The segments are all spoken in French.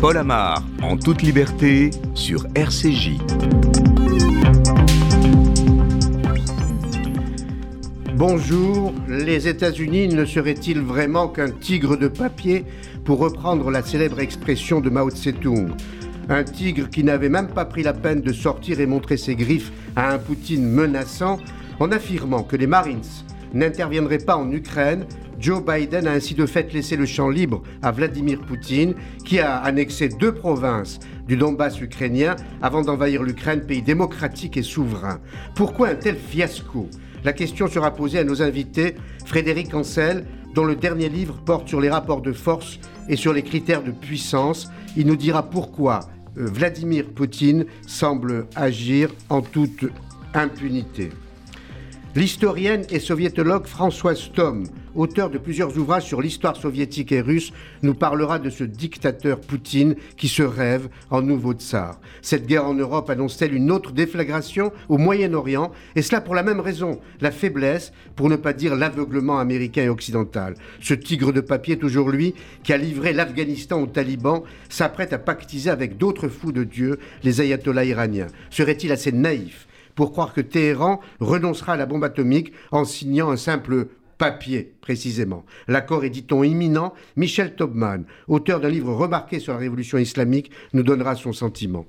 Paul Amar, en toute liberté, sur RCJ. Bonjour, les États-Unis ne seraient-ils vraiment qu'un tigre de papier pour reprendre la célèbre expression de Mao Tse-tung? Un tigre qui n'avait même pas pris la peine de sortir et montrer ses griffes à un Poutine menaçant en affirmant que les Marines n'interviendraient pas en Ukraine. Joe Biden a ainsi de fait laissé le champ libre à Vladimir Poutine, qui a annexé deux provinces du Donbass ukrainien avant d'envahir l'Ukraine, pays démocratique et souverain. Pourquoi un tel fiasco? La question sera posée à nos invités, Frédéric Ancel, dont le dernier livre porte sur les rapports de force et sur les critères de puissance. Il nous dira pourquoi euh, Vladimir Poutine semble agir en toute impunité. L'historienne et soviétologue Françoise Tom, auteur de plusieurs ouvrages sur l'histoire soviétique et russe, nous parlera de ce dictateur Poutine qui se rêve en nouveau tsar. Cette guerre en Europe annonce-t-elle une autre déflagration au Moyen-Orient? Et cela pour la même raison, la faiblesse, pour ne pas dire l'aveuglement américain et occidental. Ce tigre de papier, toujours lui, qui a livré l'Afghanistan aux talibans, s'apprête à pactiser avec d'autres fous de Dieu, les ayatollahs iraniens. Serait-il assez naïf pour croire que Téhéran renoncera à la bombe atomique en signant un simple papier, précisément. L'accord est, dit-on, imminent. Michel Tobman, auteur d'un livre remarqué sur la révolution islamique, nous donnera son sentiment.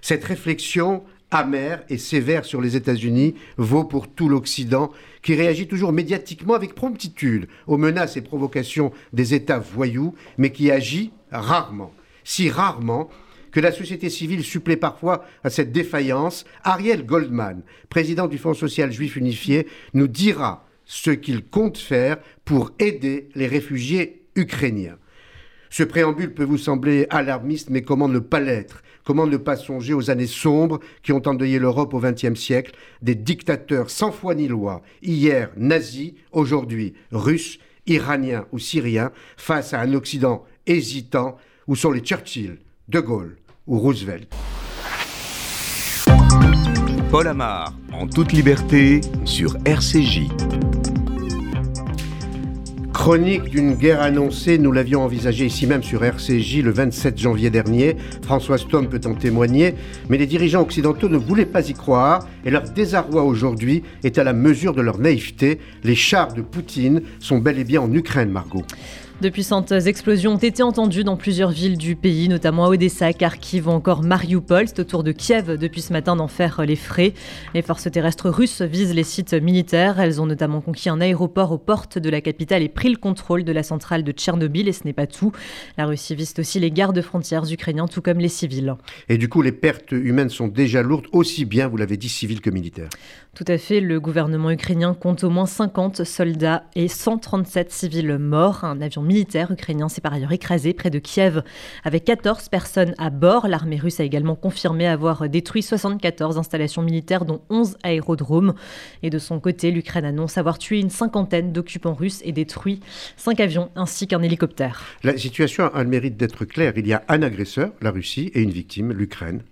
Cette réflexion amère et sévère sur les États-Unis vaut pour tout l'Occident, qui réagit toujours médiatiquement avec promptitude aux menaces et provocations des États voyous, mais qui agit rarement. Si rarement que la société civile supplée parfois à cette défaillance, Ariel Goldman, président du Fonds social juif unifié, nous dira ce qu'il compte faire pour aider les réfugiés ukrainiens. Ce préambule peut vous sembler alarmiste, mais comment ne pas l'être? Comment ne pas songer aux années sombres qui ont endeuillé l'Europe au XXe siècle? Des dictateurs sans foi ni loi, hier nazis, aujourd'hui russes, iraniens ou syriens, face à un Occident hésitant, où sont les Churchill, De Gaulle, ou Roosevelt. Paul Amar, en toute liberté, sur RCJ. Chronique d'une guerre annoncée, nous l'avions envisagé ici même sur RCJ le 27 janvier dernier. Françoise Tom peut en témoigner, mais les dirigeants occidentaux ne voulaient pas y croire et leur désarroi aujourd'hui est à la mesure de leur naïveté. Les chars de Poutine sont bel et bien en Ukraine, Margot. De puissantes explosions ont été entendues dans plusieurs villes du pays, notamment à Odessa, Kharkiv ou encore Mariupol. C'est au tour de Kiev depuis ce matin d'en faire les frais. Les forces terrestres russes visent les sites militaires. Elles ont notamment conquis un aéroport aux portes de la capitale et pris le contrôle de la centrale de Tchernobyl. Et ce n'est pas tout. La Russie vise aussi les gardes frontières ukrainiens, tout comme les civils. Et du coup, les pertes humaines sont déjà lourdes, aussi bien, vous l'avez dit, civiles que militaires. Tout à fait. Le gouvernement ukrainien compte au moins 50 soldats et 137 civils morts. Un avion militaire ukrainien s'est par ailleurs écrasé près de Kiev avec 14 personnes à bord. L'armée russe a également confirmé avoir détruit 74 installations militaires dont 11 aérodromes. Et de son côté, l'Ukraine annonce avoir tué une cinquantaine d'occupants russes et détruit 5 avions ainsi qu'un hélicoptère. La situation a le mérite d'être claire. Il y a un agresseur, la Russie, et une victime, l'Ukraine.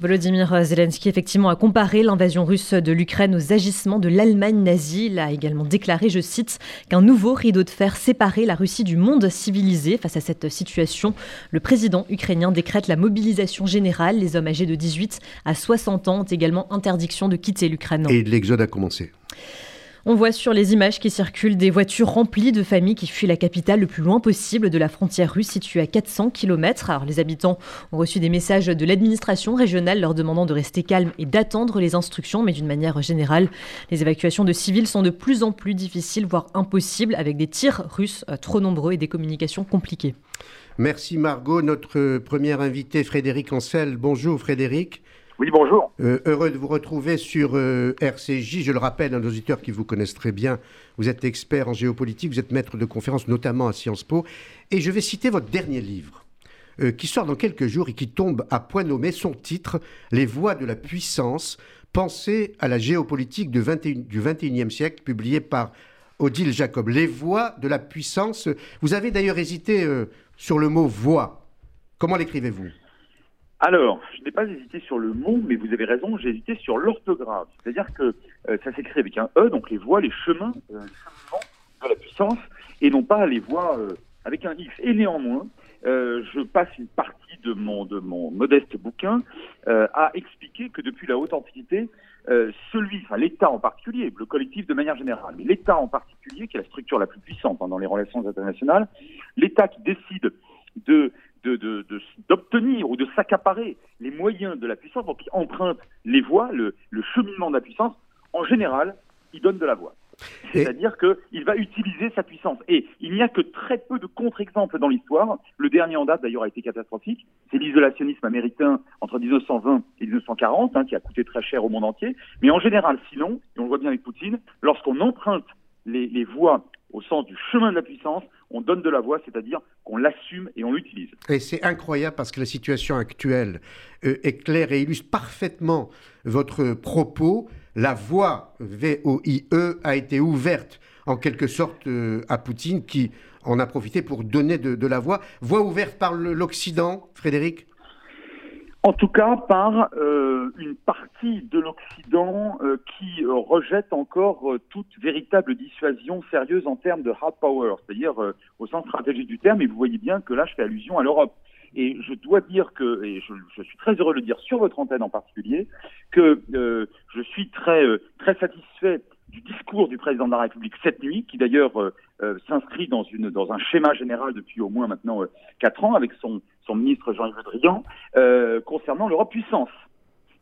Volodymyr Zelensky effectivement a comparé l'invasion russe de l'Ukraine aux agissements de l'Allemagne nazie. Il a également déclaré, je cite, qu'un nouveau rideau de fer séparait la Russie du monde civilisé. Face à cette situation, le président ukrainien décrète la mobilisation générale. Les hommes âgés de 18 à 60 ans ont également interdiction de quitter l'Ukraine. Et l'exode a commencé. On voit sur les images qui circulent des voitures remplies de familles qui fuient la capitale le plus loin possible de la frontière russe située à 400 km. Les habitants ont reçu des messages de l'administration régionale leur demandant de rester calmes et d'attendre les instructions, mais d'une manière générale, les évacuations de civils sont de plus en plus difficiles, voire impossibles, avec des tirs russes euh, trop nombreux et des communications compliquées. Merci Margot. Notre premier invité, Frédéric Ancel. Bonjour Frédéric. Oui, bonjour. Euh, heureux de vous retrouver sur euh, RCJ. Je le rappelle à nos auditeurs qui vous connaissent très bien. Vous êtes expert en géopolitique, vous êtes maître de conférences, notamment à Sciences Po. Et je vais citer votre dernier livre, euh, qui sort dans quelques jours et qui tombe à point nommé. Son titre Les voies de la puissance, pensée à la géopolitique du 21e siècle, publié par Odile Jacob. Les voies de la puissance. Vous avez d'ailleurs hésité sur le mot voix. Comment l'écrivez-vous? Alors, je n'ai pas hésité sur le mot, mais vous avez raison, j'ai hésité sur l'orthographe. C'est-à-dire que euh, ça s'écrit avec un E, donc les voies, les chemins, euh, de la puissance, et non pas les voies euh, avec un X. Et néanmoins, euh, je passe une partie de mon, de mon modeste bouquin euh, à expliquer que depuis la haute antiquité, euh, celui, enfin l'État en particulier, le collectif de manière générale, mais l'État en particulier, qui est la structure la plus puissante hein, dans les relations internationales, l'État qui décide de d'obtenir ou de s'accaparer les moyens de la puissance, donc qui emprunte les voies, le, le cheminement de la puissance, en général, il donne de la voie. C'est-à-dire qu'il va utiliser sa puissance. Et il n'y a que très peu de contre-exemples dans l'histoire. Le dernier en date, d'ailleurs, a été catastrophique. C'est l'isolationnisme américain entre 1920 et 1940, hein, qui a coûté très cher au monde entier. Mais en général, sinon, et on le voit bien avec Poutine, lorsqu'on emprunte les, les voies au sens du chemin de la puissance, on donne de la voix, c'est-à-dire qu'on l'assume et on l'utilise. Et c'est incroyable parce que la situation actuelle euh, est claire et illustre parfaitement votre propos. La voie VOIE a été ouverte en quelque sorte euh, à Poutine qui en a profité pour donner de, de la voix. Voie ouverte par l'Occident, Frédéric? En tout cas, par euh, une partie de l'Occident euh, qui euh, rejette encore toute véritable dissuasion sérieuse en termes de hard power, c'est-à-dire au sens stratégique du terme. Et vous voyez bien que là, je fais allusion à l'Europe. Et je dois dire que, et je, je, suis très heureux de le dire sur votre antenne en particulier, que je suis très très satisfait du discours du président de la République cette nuit, qui d'ailleurs euh, euh, s'inscrit dans, un schéma général depuis au moins maintenant euh, quatre ans avec son, ministre Jean-Yves Le concernant l'Europe puissance.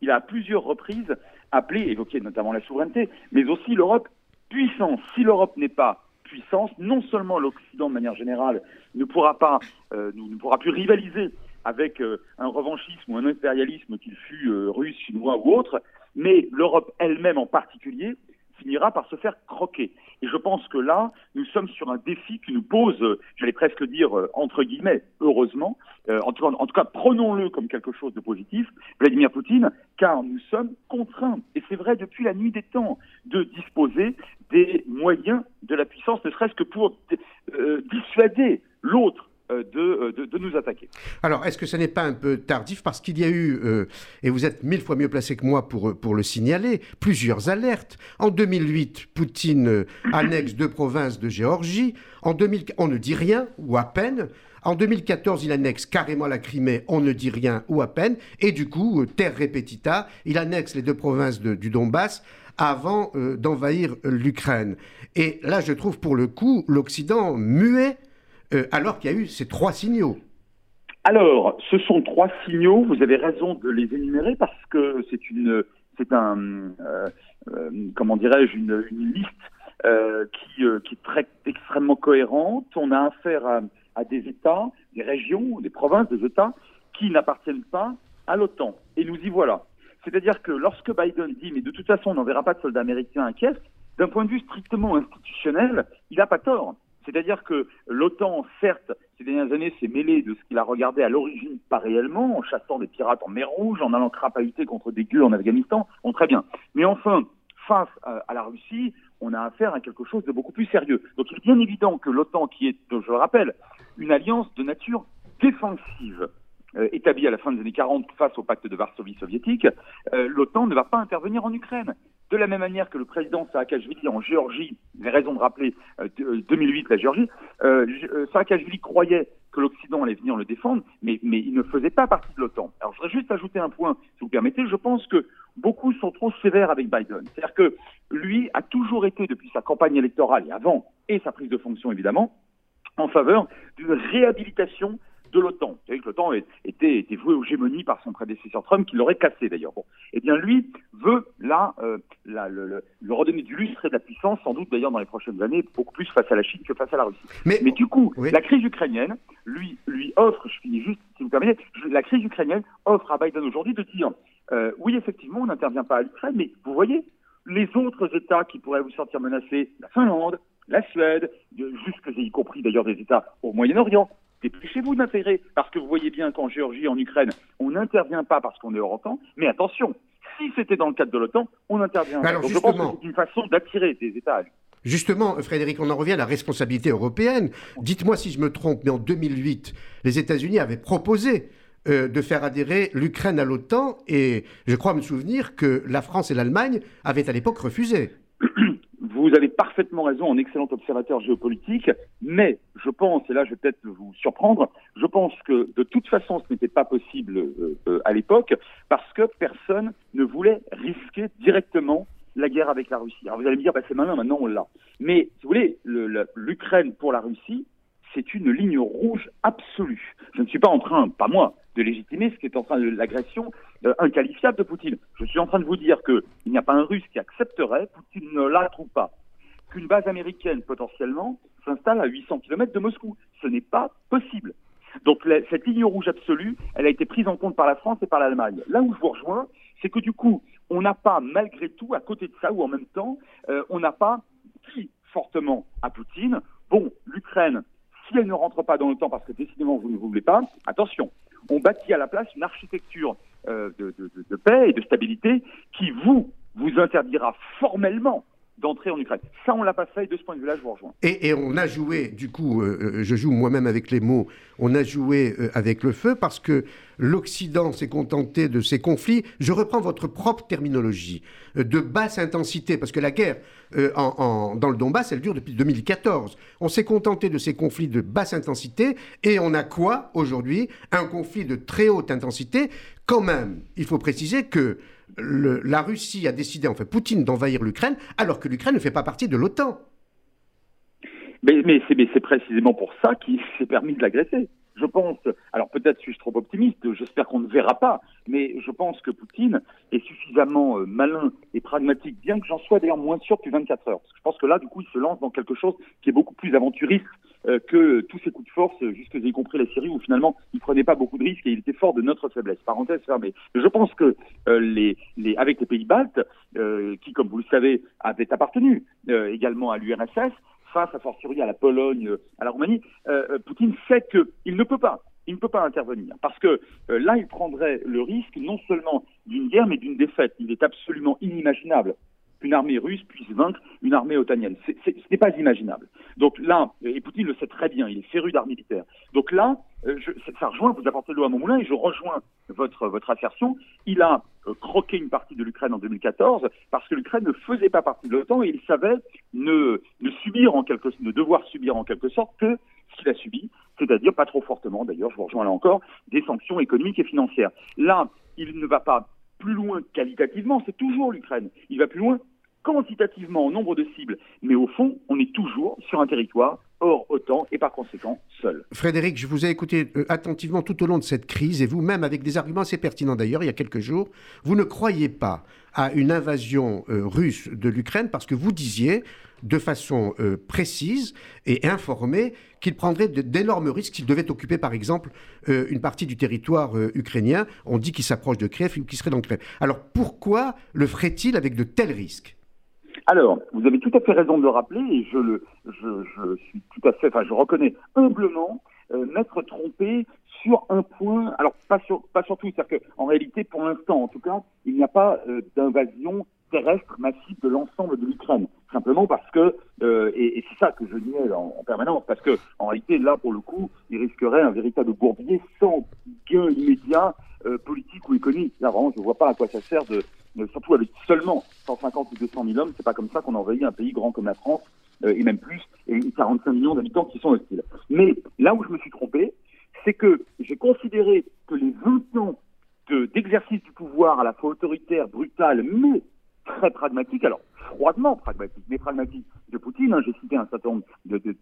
Il a à plusieurs reprises appelé, évoqué notamment la souveraineté, mais aussi l'Europe puissance. Si l'Europe n'est pas puissance, non seulement l'Occident de manière générale ne pourra pas, ne, pourra plus rivaliser avec un revanchisme ou un impérialisme qu'il fût russe, chinois ou autre, mais l'Europe elle-même en particulier finira par se faire croquer. Et je pense que là, nous sommes sur un défi qui nous pose, j'allais presque dire euh, entre guillemets, heureusement, euh, en, tout cas, prenons-le comme quelque chose de positif, Vladimir Poutine, car nous sommes contraints, et c'est vrai depuis la nuit des temps, de disposer des moyens de la puissance, ne serait-ce que pour euh, dissuader l'autre euh, euh, de, nous attaquer. Alors, est-ce que ce n'est pas un peu tardif Parce qu'il y a eu, euh, et vous êtes mille fois mieux placé que moi pour, pour le signaler, plusieurs alertes. En 2008, Poutine annexe deux provinces de Géorgie. En 2000, on ne dit rien, ou à peine. En 2014, il annexe carrément la Crimée, on ne dit rien ou à peine. Et du coup, terre repetita, il annexe les deux provinces du Donbass avant d'envahir l'Ukraine. Et là, je trouve pour le coup l'Occident muet euh, alors qu'il y a eu ces trois signaux Alors, ce sont trois signaux, vous avez raison de les énumérer parce que c'est une, c'est un, euh, euh, comment dirais-je, une, liste qui, qui est très, extrêmement cohérente. On a affaire à, à des États, des régions, des provinces, des États qui n'appartiennent pas à l'OTAN. Et nous y voilà. C'est-à-dire que lorsque Biden dit, mais de toute façon, on n'enverra pas de soldats américains à Kiev, d'un point de vue strictement institutionnel, il n'a pas tort. C'est-à-dire que l'OTAN, certes, ces dernières années, s'est mêlé de ce qu'il a regardé à l'origine pas réellement, en chassant des pirates en mer Rouge, en allant crapahuter contre des gueux en Afghanistan. Bon, très bien. Mais enfin, face à la Russie, on a affaire à quelque chose de beaucoup plus sérieux. Donc il est bien évident que l'OTAN, qui est, je le rappelle, une alliance de nature défensive, euh, établie à la fin des années 40 face au pacte de Varsovie soviétique, euh, l'OTAN ne va pas intervenir en Ukraine. De la même manière que le président Saakashvili en Géorgie, il a raison de rappeler 2008 euh, la Géorgie, Saakashvili croyait que l'Occident allait venir le défendre, mais, mais il ne faisait pas partie de l'OTAN. Alors je voudrais juste ajouter un point, si vous permettez, je pense que beaucoup sont trop sévères avec Biden. C'est-à-dire que lui a toujours été, depuis sa campagne électorale et avant, et sa prise de fonction évidemment, en faveur d'une réhabilitation de l'OTAN. Vous savez que l'OTAN était, était voué aux gémonies par son prédécesseur Trump, qui l'aurait cassé d'ailleurs. Bon. Eh bien, lui veut là, euh, le, redonner du lustre et de la puissance, sans doute d'ailleurs dans les prochaines années, beaucoup plus face à la Chine que face à la Russie. Mais, Mais du coup, la crise ukrainienne lui, lui offre, je finis juste si vous permettez, la crise ukrainienne offre à Biden aujourd'hui de dire, euh, oui, effectivement, on n'intervient pas à l'Ukraine, mais vous voyez, les autres États qui pourraient vous sentir menacés, la Finlande, la Suède, jusque y compris d'ailleurs des États au Moyen-Orient, dépêchez-vous d'intégrer, parce que vous voyez bien qu'en Géorgie, en Ukraine, on n'intervient pas parce qu'on est OTAN, mais attention, si c'était dans le cadre de l'OTAN, on intervient. Alors, Donc je pense que c'est une façon d'attirer des États. Justement, Frédéric, on en revient à la responsabilité européenne. Dites-moi si je me trompe, mais en 2008, les États-Unis avaient proposé euh, de faire adhérer l'Ukraine à l'OTAN et je crois me souvenir que la France et l'Allemagne avaient à l'époque refusé. Vous avez parfaitement raison en excellent observateur géopolitique, mais je pense, et là je vais peut-être vous surprendre, Je pense que de toute façon, ce n'était pas possible euh, euh, à l'époque parce que personne ne voulait risquer directement la guerre avec la Russie. Alors vous allez me dire, bah, c'est malin, maintenant on l'a. Mais si vous voulez, l'Ukraine pour la Russie, c'est une ligne rouge absolue. Je ne suis pas en train, pas moi, de légitimer ce qui est en train de l'agression euh, inqualifiable de Poutine. Je suis en train de vous dire qu'il n'y a pas un Russe qui accepterait, Poutine ne la trouve pas, qu'une base américaine potentiellement s'installe à 800 km de Moscou. Ce n'est pas possible. Donc cette ligne rouge absolue, elle a été prise en compte par la France et par l'Allemagne. Là où je vous rejoins, c'est que du coup, on n'a pas, malgré tout, à côté de ça, ou en même temps, euh, on n'a pas dit fortement à Poutine, bon, l'Ukraine, si elle ne rentre pas dans le temps parce que décidément vous ne voulez pas, attention, on bâtit à la place une architecture euh, de, paix et de stabilité qui vous interdira formellement d'entrer en Ukraine. Ça, on l'a pas fait, et de ce point de vue-là, je vous rejoins. Et, on a joué, du coup, euh, euh, je joue moi-même avec les mots, on a joué euh, avec le feu parce que l'Occident s'est contenté de ces conflits, je reprends votre propre terminologie, de basse intensité, parce que la guerre en, dans le Donbass, elle dure depuis 2014. On s'est contenté de ces conflits de basse intensité, et on a quoi aujourd'hui? Un conflit de très haute intensité. Quand même, il faut préciser que la Russie a décidé, en fait, Poutine, d'envahir l'Ukraine, alors que l'Ukraine ne fait pas partie de l'OTAN. Mais, c'est précisément pour ça qu'il s'est permis de l'agresser. Je pense, alors peut-être suis-je trop optimiste, j'espère qu'on ne verra pas, mais je pense que Poutine est suffisamment euh, malin et pragmatique, bien que j'en sois d'ailleurs moins sûr depuis 24 heures. Parce que je pense que là, du coup, il se lance dans quelque chose qui est beaucoup plus aventuriste euh, que tous ces coups de force, jusque y compris la Syrie, où finalement il prenait pas beaucoup de risques et il était fort de notre faiblesse. Parenthèse fermée. Je pense que euh, les, les, avec les pays baltes, qui, comme vous le savez, avaient appartenu également à l'URSS, face à fortiori à la Pologne, à la Roumanie, Poutine sait qu'il ne peut pas. Il ne peut pas intervenir parce que là, il prendrait le risque non seulement d'une guerre, mais d'une défaite. Il est absolument inimaginable qu'une armée russe puisse vaincre une armée otanienne. ce n'est pas imaginable. Donc là, et Poutine le sait très bien, il est féru d'art militaire. Donc là, euh, je, ça rejoint, vous apportez l'eau à mon moulin et je rejoins votre, votre assertion. Il a euh, croqué une partie de l'Ukraine en 2014 parce que l'Ukraine ne faisait pas partie de l'OTAN et il savait ne, ne subir en quelque, ne devoir subir en quelque sorte que ce qu'il a subi, c'est-à-dire pas trop fortement d'ailleurs, je vous rejoins là encore, des sanctions économiques et financières. Là, il ne va pas plus loin qualitativement, c'est toujours l'Ukraine. Il va plus loin quantitativement en nombre de cibles, mais au fond, on est toujours sur un territoire hors OTAN et par conséquent seul. Frédéric, je vous ai écouté euh, attentivement tout au long de cette crise et vous-même avec des arguments assez pertinents d'ailleurs il y a quelques jours, vous ne croyez pas à une invasion euh, russe de l'Ukraine parce que vous disiez de façon euh, précise et informée qu'il prendrait d'énormes risques s'il devait occuper par exemple une partie du territoire ukrainien. On dit qu'il s'approche de Kiev ou qu'il serait dans Kiev. Alors pourquoi le ferait-il avec de tels risques? Alors, vous avez tout à fait raison de le rappeler, et je le, je, je suis tout à fait, enfin, je reconnais humblement euh, m'être trompé sur un point. Alors, pas sur, pas sur tout, c'est-à-dire qu'en réalité, pour l'instant, en tout cas, il n'y a pas euh, d'invasion terrestre massive de l'ensemble de l'Ukraine. Simplement parce que, euh, et, et c'est ça que je niais en, en, permanence, parce que en réalité, là, pour le coup, il risquerait un véritable bourbier sans gain immédiat euh, politique ou économique. Là, vraiment, je ne vois pas à quoi ça sert de, surtout avec seulement 150 ou 200 000 hommes, c'est pas comme ça qu'on envahit un pays grand comme la France, euh, et même plus, et 45 millions d'habitants qui sont hostiles. Mais là où je me suis trompé, c'est que j'ai considéré que les 20 ans d'exercice du pouvoir à la fois autoritaire, brutal, mais très pragmatique, alors froidement pragmatique, mais pragmatique de Poutine, hein, j'ai cité un certain nombre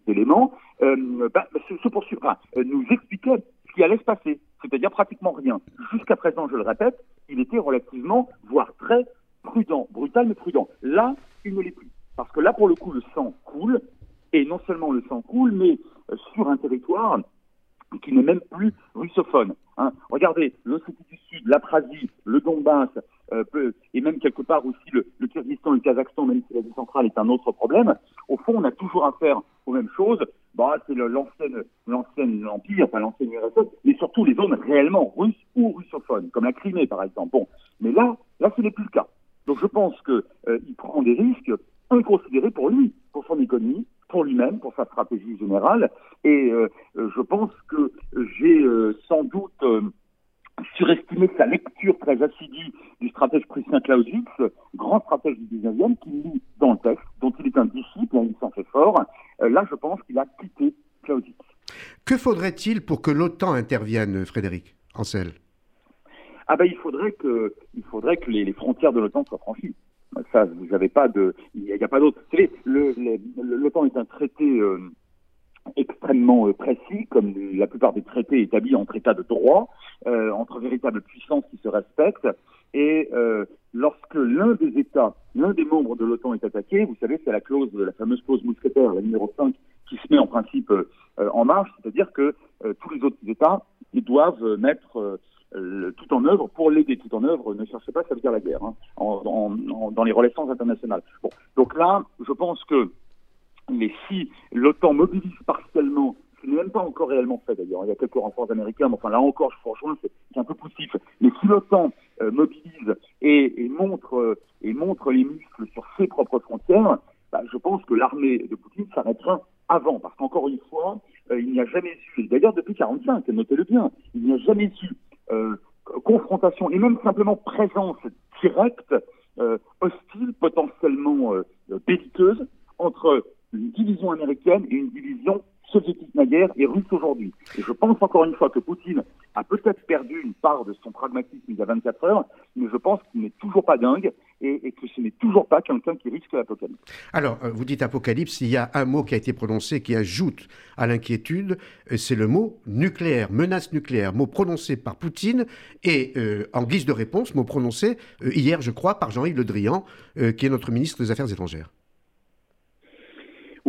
d'éléments, euh, bah, se, poursuivre, enfin, euh, nous expliquait ce qui allait se passer, c'est-à-dire pratiquement rien. Jusqu'à présent, je le répète, il était relativement, voire très prudent, brutal mais prudent. Là, il ne l'est plus. Parce que là, pour le coup, le sang coule, et non seulement le sang coule, mais euh, sur un territoire qui n'est même plus russophone. Hein. Regardez, l'Ossétie du Sud, l'Aprasie, le Donbass, euh, et même quelque part aussi le, le Kyrgyzstan le Kazakhstan, même si l'Asie centrale est un autre problème, au fond, on a toujours affaire aux mêmes choses. Bah, c'est l'ancienne, l'ancienne empire, enfin l'ancienne URSS, mais surtout les zones réellement russes ou russophones, comme la Crimée par exemple. Bon, mais là, là, ce n'est plus le cas. Donc je pense qu'il euh, prend des risques inconsidérés pour lui, pour son économie, pour lui-même, pour sa stratégie générale. Et euh, je pense que j'ai sans doute surestimé sa lecture très assidue du stratège prussien Clausewitz, grand stratège du 19e, qui lit dans le texte, dont il est un disciple, et il s'en fait fort. là, je pense qu'il a quitté Clausewitz. Que faudrait-il pour que l'OTAN intervienne, Frédéric Ancel? Ah ben il faudrait que, il faudrait que les, frontières de l'OTAN soient franchies. Ça, vous n'avez pas de, il n'y a, pas d'autre. Vous savez, l'OTAN est un traité euh, extrêmement euh, précis, comme la plupart des traités établis entre États de droit, euh, entre véritables puissances qui se respectent. Et euh, lorsque l'un des États, l'un des membres de l'OTAN est attaqué, vous savez, c'est la clause, la fameuse clause mousquetaire, la numéro 5, qui se met en principe en marche, c'est-à-dire que tous les autres États ils doivent mettre tout en œuvre pour l'aider. Tout en œuvre, ne cherchez pas, ça veut dire la guerre, hein, dans les relations internationales. Bon, donc là, je pense que mais si l'OTAN mobilise partiellement, ce n'est même pas encore réellement fait d'ailleurs, il y a quelques renforts américains, mais enfin là encore, je vous rejoins, c'est un peu poussif. Mais si l'OTAN euh, mobilise et, montre, euh, et montre les muscles sur ses propres frontières, bah, je pense que l'armée de Poutine s'arrêtera avant, parce qu'encore une fois, euh, il n'y a jamais eu, d'ailleurs depuis 1945, notez-le bien, il n'y a jamais eu confrontation et même simplement présence directe, hostile, potentiellement belliqueuse, entre une division américaine et une division soviétique naguère et russe aujourd'hui. Et je pense encore une fois que Poutine a peut-être perdu une part de son pragmatisme il y a 24 heures, mais je pense qu'il n'est toujours pas dingue et, que ce n'est toujours pas quelqu'un qui risque l'apocalypse. Alors, euh, vous dites apocalypse, il y a un mot qui a été prononcé qui ajoute à l'inquiétude, euh, c'est le mot nucléaire, menace nucléaire, mot prononcé par Poutine et euh, en guise de réponse, mot prononcé hier, je crois, par Jean-Yves Le Drian, qui est notre ministre des Affaires étrangères.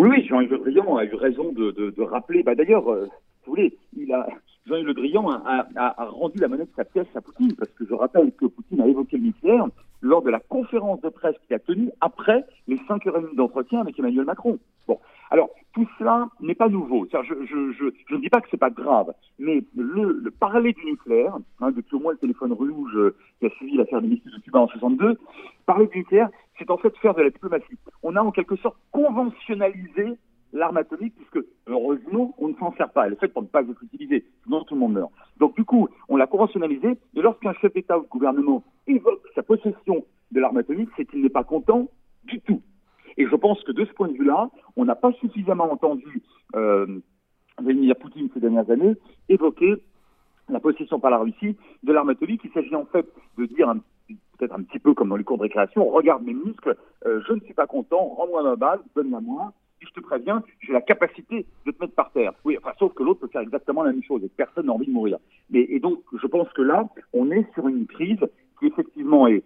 Oui, oui, Jean-Yves Le Drian a eu raison de, de, rappeler. Bah, D'ailleurs, euh, vous voulez, il a, Jean-Yves Le Drian a, rendu la monnaie de sa pièce à Poutine, parce que je rappelle que Poutine a évoqué le nucléaire lors de la conférence de presse qu'il a tenue après les cinq heures et demie d'entretien avec Emmanuel Macron. Bon, alors tout cela n'est pas nouveau. Je, je, je, je, ne dis pas que c'est pas grave, mais le, le parler du nucléaire, hein, depuis au moins le téléphone rouge euh, qui a suivi l'affaire des missiles de Cuba en 62, parler du nucléaire, c'est en fait faire de la diplomatie. On a en quelque sorte conventionnalisé l'arme atomique, puisque heureusement, on ne s'en sert pas. Elle est faite pour ne pas être utilisée, sinon tout le monde meurt. Donc du coup, on l'a conventionnalisé, et lorsqu'un chef d'État ou de gouvernement évoque sa possession de l'arme atomique, c'est qu'il n'est pas content du tout. Et je pense que de ce point de vue-là, on n'a pas suffisamment entendu euh, Vladimir Poutine ces dernières années évoquer la possession par la Russie de l'arme atomique. Il s'agit en fait de dire peut-être un petit peu comme dans les cours de récréation, regarde mes muscles, euh, je ne suis pas content, rends-moi ma balle, donne-la moi, et je te préviens, j'ai la capacité de te mettre par terre. Oui, enfin, sauf que l'autre peut faire exactement la même chose et personne n'a envie de mourir. Mais, et donc, je pense que là, on est sur une crise qui effectivement est,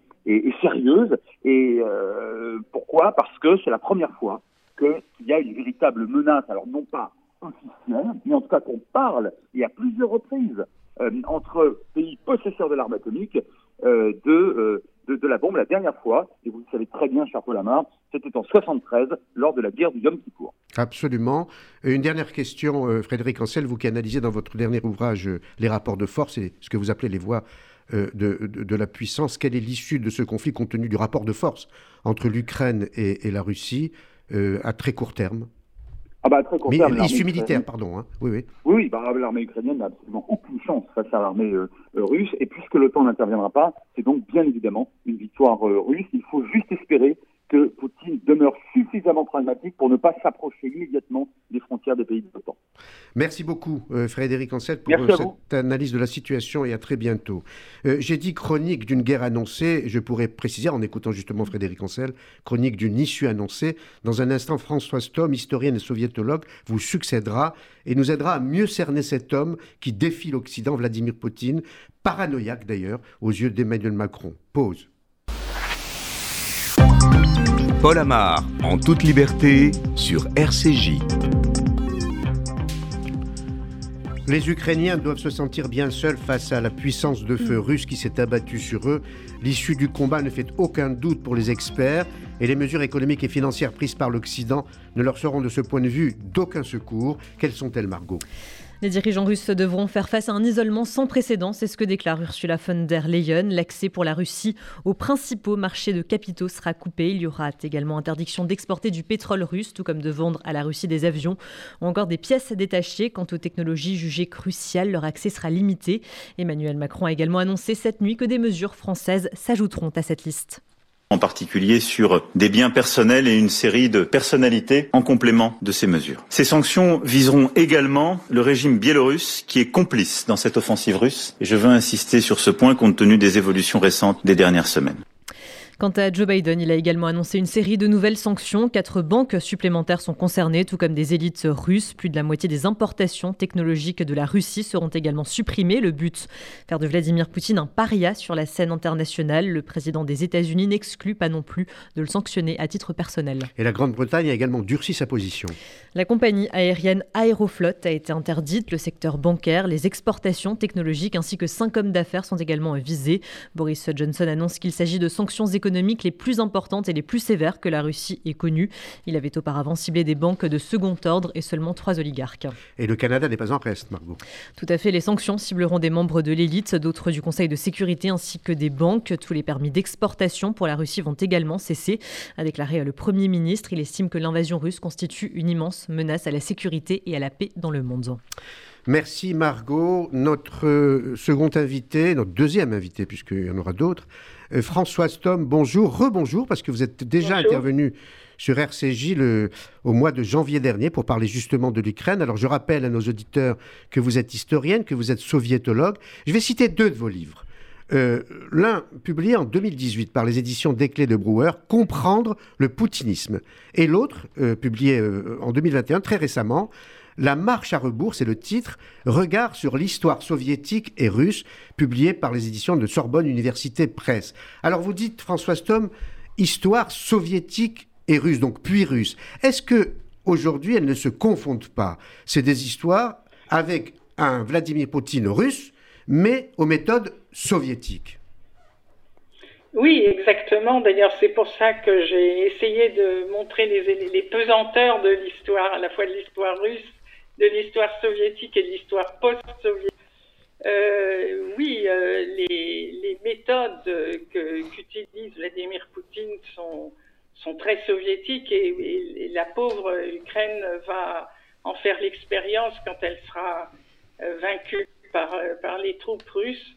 sérieuse. Et euh, pourquoi? Parce que c'est la première fois qu'il y a une véritable menace, alors non pas officielle, mais en tout cas qu'on parle, et à plusieurs reprises, euh, entre pays possesseurs de l'arme atomique euh, de, de, la bombe la dernière fois, et vous le savez très bien, cher Paul c'était en 73, lors de la guerre du Yom Kippour. Absolument. Une dernière question, Frédéric Ancel, vous qui analysez dans votre dernier ouvrage les rapports de force et ce que vous appelez les voies de, de, la puissance. Quelle est l'issue de ce conflit compte tenu du rapport de force entre l'Ukraine et, et, la Russie à très court terme? Ah bah, très Mais l'issue militaire, pardon. Hein. Oui, oui. Oui, bah, l'armée ukrainienne n'a absolument aucune chance face à l'armée euh, euh, russe. Et puisque l'OTAN n'interviendra pas, c'est donc bien évidemment une victoire euh, russe. Il faut juste espérer que Poutine demeure suffisamment pragmatique pour ne pas s'approcher immédiatement des frontières des pays de l'OTAN. Merci beaucoup euh, Frédéric Ancel pour euh, cette analyse de la situation et à très bientôt. Euh, j'ai dit chronique d'une guerre annoncée, je pourrais préciser en écoutant justement Frédéric Ancel, chronique d'une issue annoncée. Dans un instant, Françoise Thom, historienne et soviétologue, vous succédera et nous aidera à mieux cerner cet homme qui défie l'Occident, Vladimir Poutine, paranoïaque d'ailleurs aux yeux d'Emmanuel Macron. Pause. Paul Amar, en toute liberté, sur RCJ. Les Ukrainiens doivent se sentir bien seuls face à la puissance de feu russe qui s'est abattue sur eux. L'issue du combat ne fait aucun doute pour les experts et les mesures économiques et financières prises par l'Occident ne leur seront de ce point de vue d'aucun secours. Quelles sont-elles, Margot? Les dirigeants russes devront faire face à un isolement sans précédent, c'est ce que déclare Ursula von der Leyen. L'accès pour la Russie aux principaux marchés de capitaux sera coupé. Il y aura également interdiction d'exporter du pétrole russe, tout comme de vendre à la Russie des avions ou encore des pièces détachées. Quant aux technologies jugées cruciales, leur accès sera limité. Emmanuel Macron a également annoncé cette nuit que des mesures françaises s'ajouteront à cette liste. En particulier sur des biens personnels et une série de personnalités en complément de ces mesures. Ces sanctions viseront également le régime biélorusse qui est complice dans cette offensive russe et je veux insister sur ce point compte tenu des évolutions récentes des dernières semaines. Quant à Joe Biden, il a également annoncé une série de nouvelles sanctions. Quatre banques supplémentaires sont concernées, tout comme des élites russes. Plus de la moitié des importations technologiques de la Russie seront également supprimées. Le but, faire de Vladimir Poutine un paria sur la scène internationale. Le président des États-Unis n'exclut pas non plus de le sanctionner à titre personnel. Et la Grande-Bretagne a également durci sa position. La compagnie aérienne Aeroflot a été interdite. Le secteur bancaire, les exportations technologiques ainsi que cinq hommes d'affaires sont également visés. Boris Johnson annonce qu'il s'agit de sanctions économiques économiques les plus importantes et les plus sévères que la Russie ait connues. Il avait auparavant ciblé des banques de second ordre et seulement trois oligarques. Et le Canada n'est pas en reste, Margot. Tout à fait. Les sanctions cibleront des membres de l'élite, d'autres du Conseil de sécurité ainsi que des banques. Tous les permis d'exportation pour la Russie vont également cesser, a déclaré le Premier ministre. Il estime que l'invasion russe constitue une immense menace à la sécurité et à la paix dans le monde. Merci Margot. Notre second invité, notre deuxième invité, puisqu'il y en aura d'autres, euh, Françoise Tom, bonjour, rebonjour, parce que vous êtes déjà intervenu sur RCJ le, au mois de janvier dernier pour parler justement de l'Ukraine. Alors je rappelle à nos auditeurs que vous êtes historienne, que vous êtes soviétologue. Je vais citer deux de vos livres. Euh, l'un publié en 2018 par les éditions Desclés de Brouwer, Comprendre le poutinisme. Et l'autre, euh, publié en 2021, très récemment, la marche à rebours, c'est le titre, Regard sur l'histoire soviétique et russe, publié par les éditions de Sorbonne Université Presse. Alors vous dites, François Stom, histoire soviétique et russe, donc puis russe. Est-ce que aujourd'hui elles ne se confondent pas? C'est des histoires avec un Vladimir Poutine russe, mais aux méthodes soviétiques. Oui, exactement. D'ailleurs, c'est pour ça que j'ai essayé de montrer les, les pesanteurs de l'histoire, à la fois de l'histoire russe de l'histoire soviétique et de l'histoire post-soviétique. Euh, oui, euh, les, méthodes qu'utilise Vladimir Poutine sont, sont très soviétiques et, la pauvre Ukraine va en faire l'expérience quand elle sera euh, vaincue par, par les troupes russes,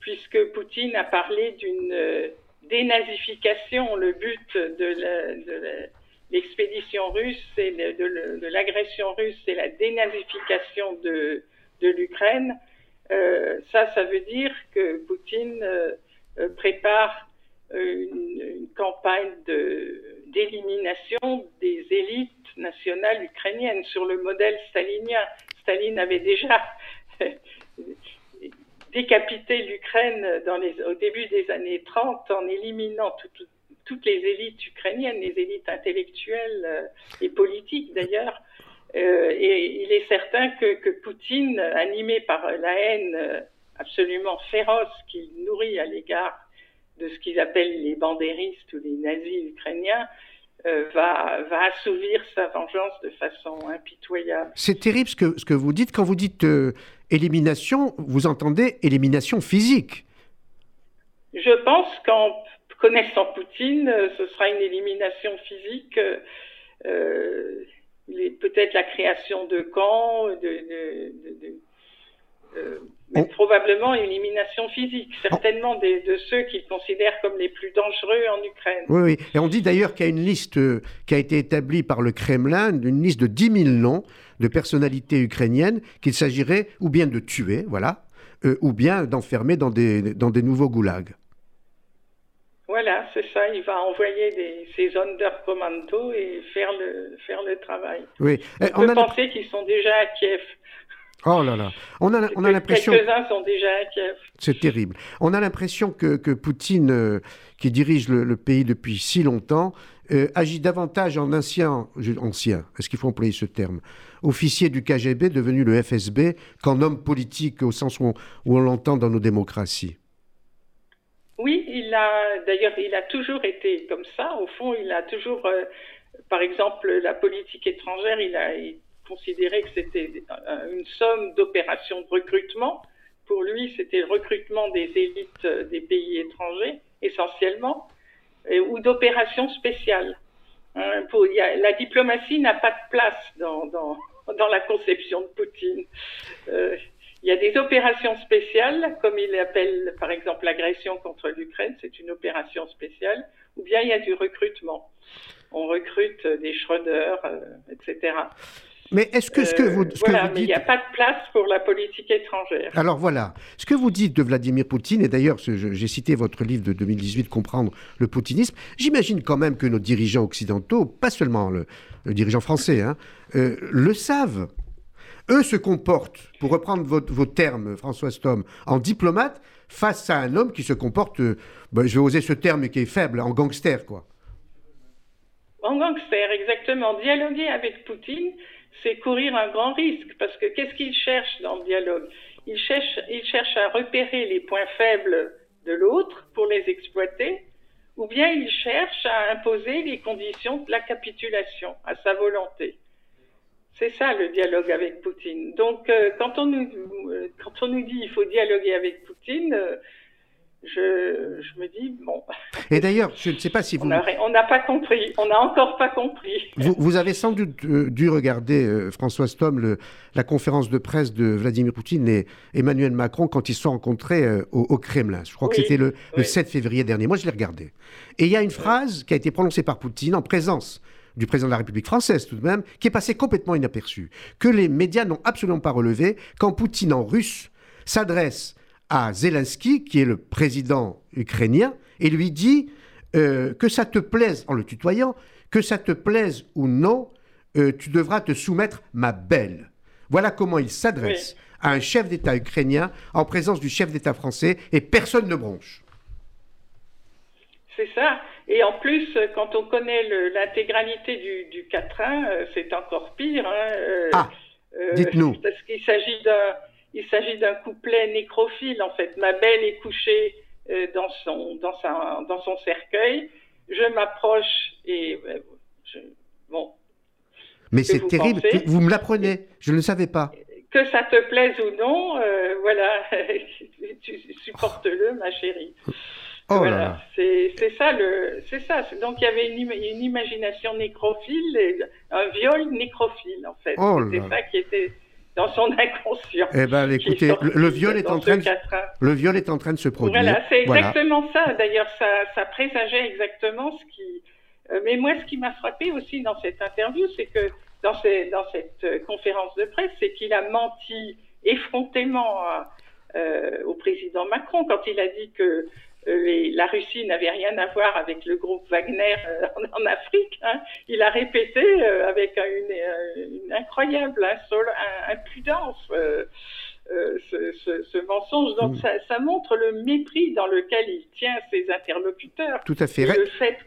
puisque Poutine a parlé d'une dénazification. Le but de la l'expédition russe, c'est de, l'agression russe, c'est la dénazification de, l'Ukraine. Euh, ça, ça veut dire que Poutine euh, euh, prépare une, une campagne d'élimination des élites nationales ukrainiennes sur le modèle stalinien. Staline avait déjà décapité l'Ukraine au début des années 30 en éliminant tout, toutes les élites ukrainiennes, les élites intellectuelles euh, et politiques d'ailleurs. Euh, et il est certain que, que, Poutine, animé par la haine euh, absolument féroce qu'il nourrit à l'égard de ce qu'ils appellent les bandéristes ou les nazis ukrainiens, va, va, assouvir sa vengeance de façon impitoyable. C'est terrible ce que, ce que vous dites. Quand vous dites élimination, vous entendez élimination physique. Je pense qu'en connaissant Poutine, euh, ce sera une élimination physique. Euh, euh peut-être la création de camps, de, de, de, euh, mais probablement une élimination physique, certainement des, de ceux qu'il considère comme les plus dangereux en Ukraine. Oui, oui. Et on dit d'ailleurs qu'il y a une liste qui a été établie par le Kremlin, une liste de 10 000 noms de personnalités ukrainiennes qu'il s'agirait ou bien de tuer, voilà, ou bien d'enfermer dans des, dans des nouveaux goulags. Voilà, c'est ça. Il va envoyer des, ses commando et faire le, faire le travail. Oui. On, on peut penser qu'ils sont déjà à Kiev. Oh là là, on a, on a l'impression. Quelques-uns sont déjà à Kiev. C'est terrible. On a l'impression que, que Poutine, euh, qui dirige le, pays depuis si longtemps, euh, agit davantage en ancien, ancien, est-ce qu'il faut employer ce terme, officier du KGB devenu le FSB, qu'en homme politique au sens où on l'entend dans nos démocraties. Oui, il a d'ailleurs il a toujours été comme ça. Au fond, il a toujours, euh, par exemple, la politique étrangère, il a considéré que c'était une somme d'opérations de recrutement. Pour lui, c'était le recrutement des élites euh, des pays étrangers, essentiellement, ou d'opérations spéciales. Hein, la diplomatie n'a pas de place dans, la conception de Poutine. Euh, Il y a des opérations spéciales, comme il appelle par exemple l'agression contre l'Ukraine, c'est une opération spéciale, ou bien il y a du recrutement. On recrute des Schröder, euh, etc. Mais est-ce que ce que vous, ce voilà, mais il n'y a pas de place pour la politique étrangère. Alors voilà, ce que vous dites de Vladimir Poutine, et d'ailleurs j'ai cité votre livre de 2018, Comprendre le poutinisme, j'imagine quand même que nos dirigeants occidentaux, pas seulement le, dirigeant français, hein, euh, le savent. Eux se comportent, pour reprendre vos termes, François Stom, en diplomate, face à un homme qui se comporte, euh, ben, je vais oser ce terme qui est faible, en gangster, quoi. En gangster, exactement. Dialoguer avec Poutine, c'est courir un grand risque, parce que qu'est-ce qu'il cherche dans le dialogue? Il cherche, il cherche à repérer les points faibles de l'autre pour les exploiter, ou bien il cherche à imposer les conditions de la capitulation à sa volonté. C'est ça le dialogue avec Poutine. Donc euh, quand, on nous, euh, quand on nous dit il faut dialoguer avec Poutine, euh, je, je, me dis, bon. Et d'ailleurs, je ne sais pas si vous. On n'a pas compris, on n'a encore pas compris. Vous, vous, avez sans doute dû regarder, euh, François Stom, le, la conférence de presse de Vladimir Poutine et Emmanuel Macron quand ils se sont rencontrés au, Kremlin. Je crois que c'était le, le 7 février dernier. Moi, je l'ai regardé. Et il y a une phrase qui a été prononcée par Poutine en présence du président de la République française tout de même, qui est passé complètement inaperçu, que les médias n'ont absolument pas relevé, quand Poutine en russe s'adresse à Zelensky, qui est le président ukrainien, et lui dit euh, que ça te plaise, en le tutoyant, que ça te plaise ou non, euh, tu devras te soumettre, ma belle. Voilà comment il s'adresse à un chef d'État ukrainien en présence du chef d'État français, et personne ne bronche. C'est ça. Et en plus, quand on connaît l'intégralité du, du quatrain, euh, c'est encore pire. Hein, euh, ah, euh, dites-nous. Parce qu'il s'agit d'un, il s'agit d'un couplet nécrophile en fait. Ma belle est couchée dans son, dans sa, dans son cercueil. Je m'approche et bon. Mais c'est terrible. Vous me l'apprenez. Je ne le savais pas. Que ça te plaise ou non, voilà, tu supporte-le, ma chérie. Oh voilà, c'est ça le, c'est ça. Donc il y avait une, une, imagination nécrophile, et un viol nécrophile en fait. Oh c'est ça qui était dans son inconscient. Eh ben, écoutez, le, viol est en train de, le viol est en train de se produire. Voilà, c'est exactement ça. D'ailleurs, ça, ça présageait exactement ce qui. Euh, mais moi, ce qui m'a frappé aussi dans cette interview, c'est que dans, ces, dans cette euh, conférence de presse, c'est qu'il a menti effrontément euh, au président Macron quand il a dit que euh, la Russie n'avait rien à voir avec le groupe Wagner euh, en, Afrique. Hein. Il a répété euh, avec une, incroyable impudence ce, mensonge. Donc mm. ça, montre le mépris dans lequel il tient ses interlocuteurs. Tout à fait. le fait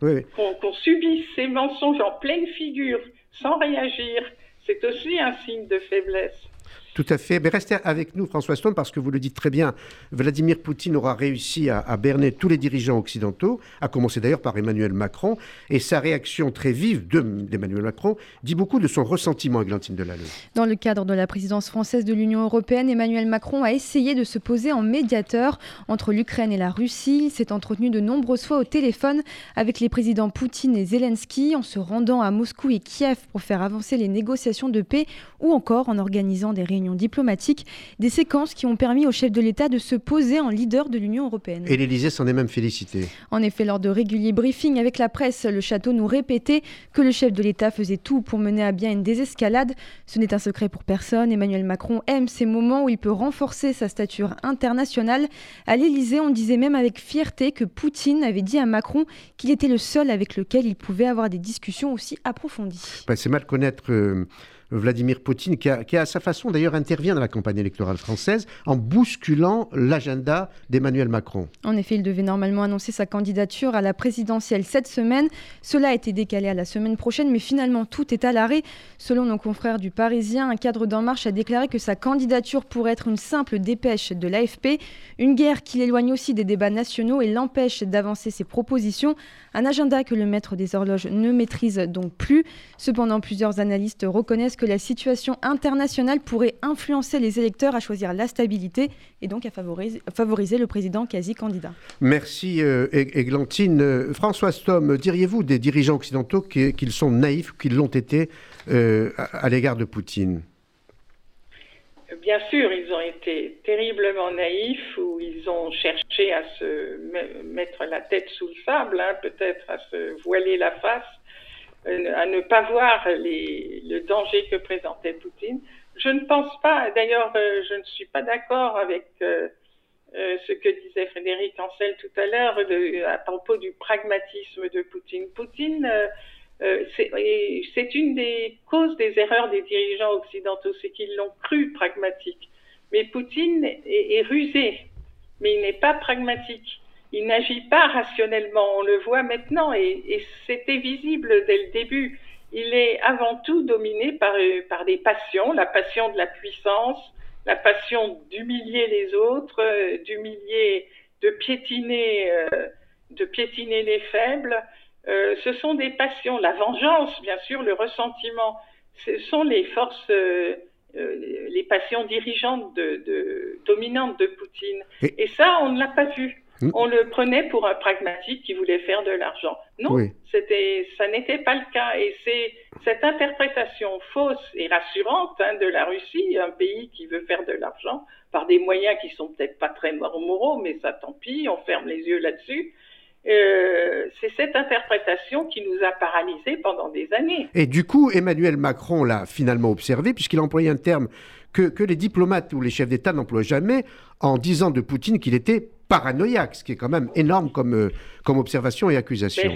qu'on subisse ces mensonges en pleine figure sans réagir, c'est aussi un signe de faiblesse. Tout à fait. Mais restez avec nous, François Stone, parce que vous le dites très bien, Vladimir Poutine aura réussi à, berner tous les dirigeants occidentaux, à commencer d'ailleurs par Emmanuel Macron, et sa réaction très vive d'Emmanuel Macron dit beaucoup de son ressentiment, Glantine Delalleux. Dans le cadre de la présidence française de l'Union européenne, Emmanuel Macron a essayé de se poser en médiateur entre l'Ukraine et la Russie. Il s'est entretenu de nombreuses fois au téléphone avec les présidents Poutine et Zelensky, en se rendant à Moscou et Kiev pour faire avancer les négociations de paix, ou encore en organisant des réunions diplomatiques, des séquences qui ont permis au chef de l'État de se poser en leader de l'Union européenne. Et l'Élysée s'en est même félicité. En effet, lors de réguliers briefings avec la presse, le château nous répétait que le chef de l'État faisait tout pour mener à bien une désescalade. Ce n'est un secret pour personne. Emmanuel Macron aime ces moments où il peut renforcer sa stature internationale. À l'Élysée, on disait même avec fierté que Poutine avait dit à Macron qu'il était le seul avec lequel il pouvait avoir des discussions aussi approfondies. Bah, c'est mal connaître euh, Vladimir Poutine, qui, à sa façon d'ailleurs intervient dans la campagne électorale française en bousculant l'agenda d'Emmanuel Macron. En effet, il devait normalement annoncer sa candidature à la présidentielle cette semaine. Cela a été décalé à la semaine prochaine, mais finalement tout est à l'arrêt. Selon nos confrères du Parisien, un cadre d'En Marche a déclaré que sa candidature pourrait être une simple dépêche de l'AFP, une guerre qui l'éloigne aussi des débats nationaux et l'empêche d'avancer ses propositions. Un agenda que le maître des horloges ne maîtrise donc plus. Cependant, plusieurs analystes reconnaissent que la situation internationale pourrait influencer les électeurs à choisir la stabilité et donc à favoriser, le président quasi-candidat. Merci euh, Églantine. Euh, François Stom, diriez-vous des dirigeants occidentaux qu'ils sont naïfs ou qu'ils l'ont été euh, à, l'égard de Poutine? Bien sûr, ils ont été terriblement naïfs ou ils ont cherché à se mettre la tête sous le sable, hein, peut-être à se voiler la face, à ne pas voir les, le danger que présentait Poutine. Je ne pense pas, d'ailleurs, euh, je ne suis pas d'accord avec euh, ce que disait Frédéric Ancel tout à l'heure à propos du pragmatisme de Poutine. Poutine euh, c'est une des causes des erreurs des dirigeants occidentaux, c'est qu'ils l'ont cru pragmatique. Mais Poutine est, rusé, mais il n'est pas pragmatique. Il n'agit pas rationnellement, on le voit maintenant, et, c'était visible dès le début. Il est avant tout dominé par, par des passions, la passion de la puissance, la passion d'humilier les autres, euh, d'humilier, de piétiner, euh, de piétiner les faibles. Euh, ce sont des passions. La vengeance, bien sûr, le ressentiment, ce sont les forces, euh, euh, les passions dirigeantes, de, dominantes de Poutine. Et, ça, on ne l'a pas vu. Hmm. On le prenait pour un pragmatique qui voulait faire de l'argent. Non, c'était, ça n'était pas le cas. Et c'est cette interprétation fausse et rassurante hein, de la Russie, un pays qui veut faire de l'argent par des moyens qui sont peut-être pas très moraux, mais ça tant pis, on ferme les yeux là-dessus. Euh, c'est cette interprétation qui nous a paralysés pendant des années. Et du coup, Emmanuel Macron l'a finalement observé, puisqu'il a employé un terme que, que les diplomates ou les chefs d'État n'emploient jamais, en disant de Poutine qu'il était paranoïaque, ce qui est quand même énorme comme, euh, comme observation et accusation.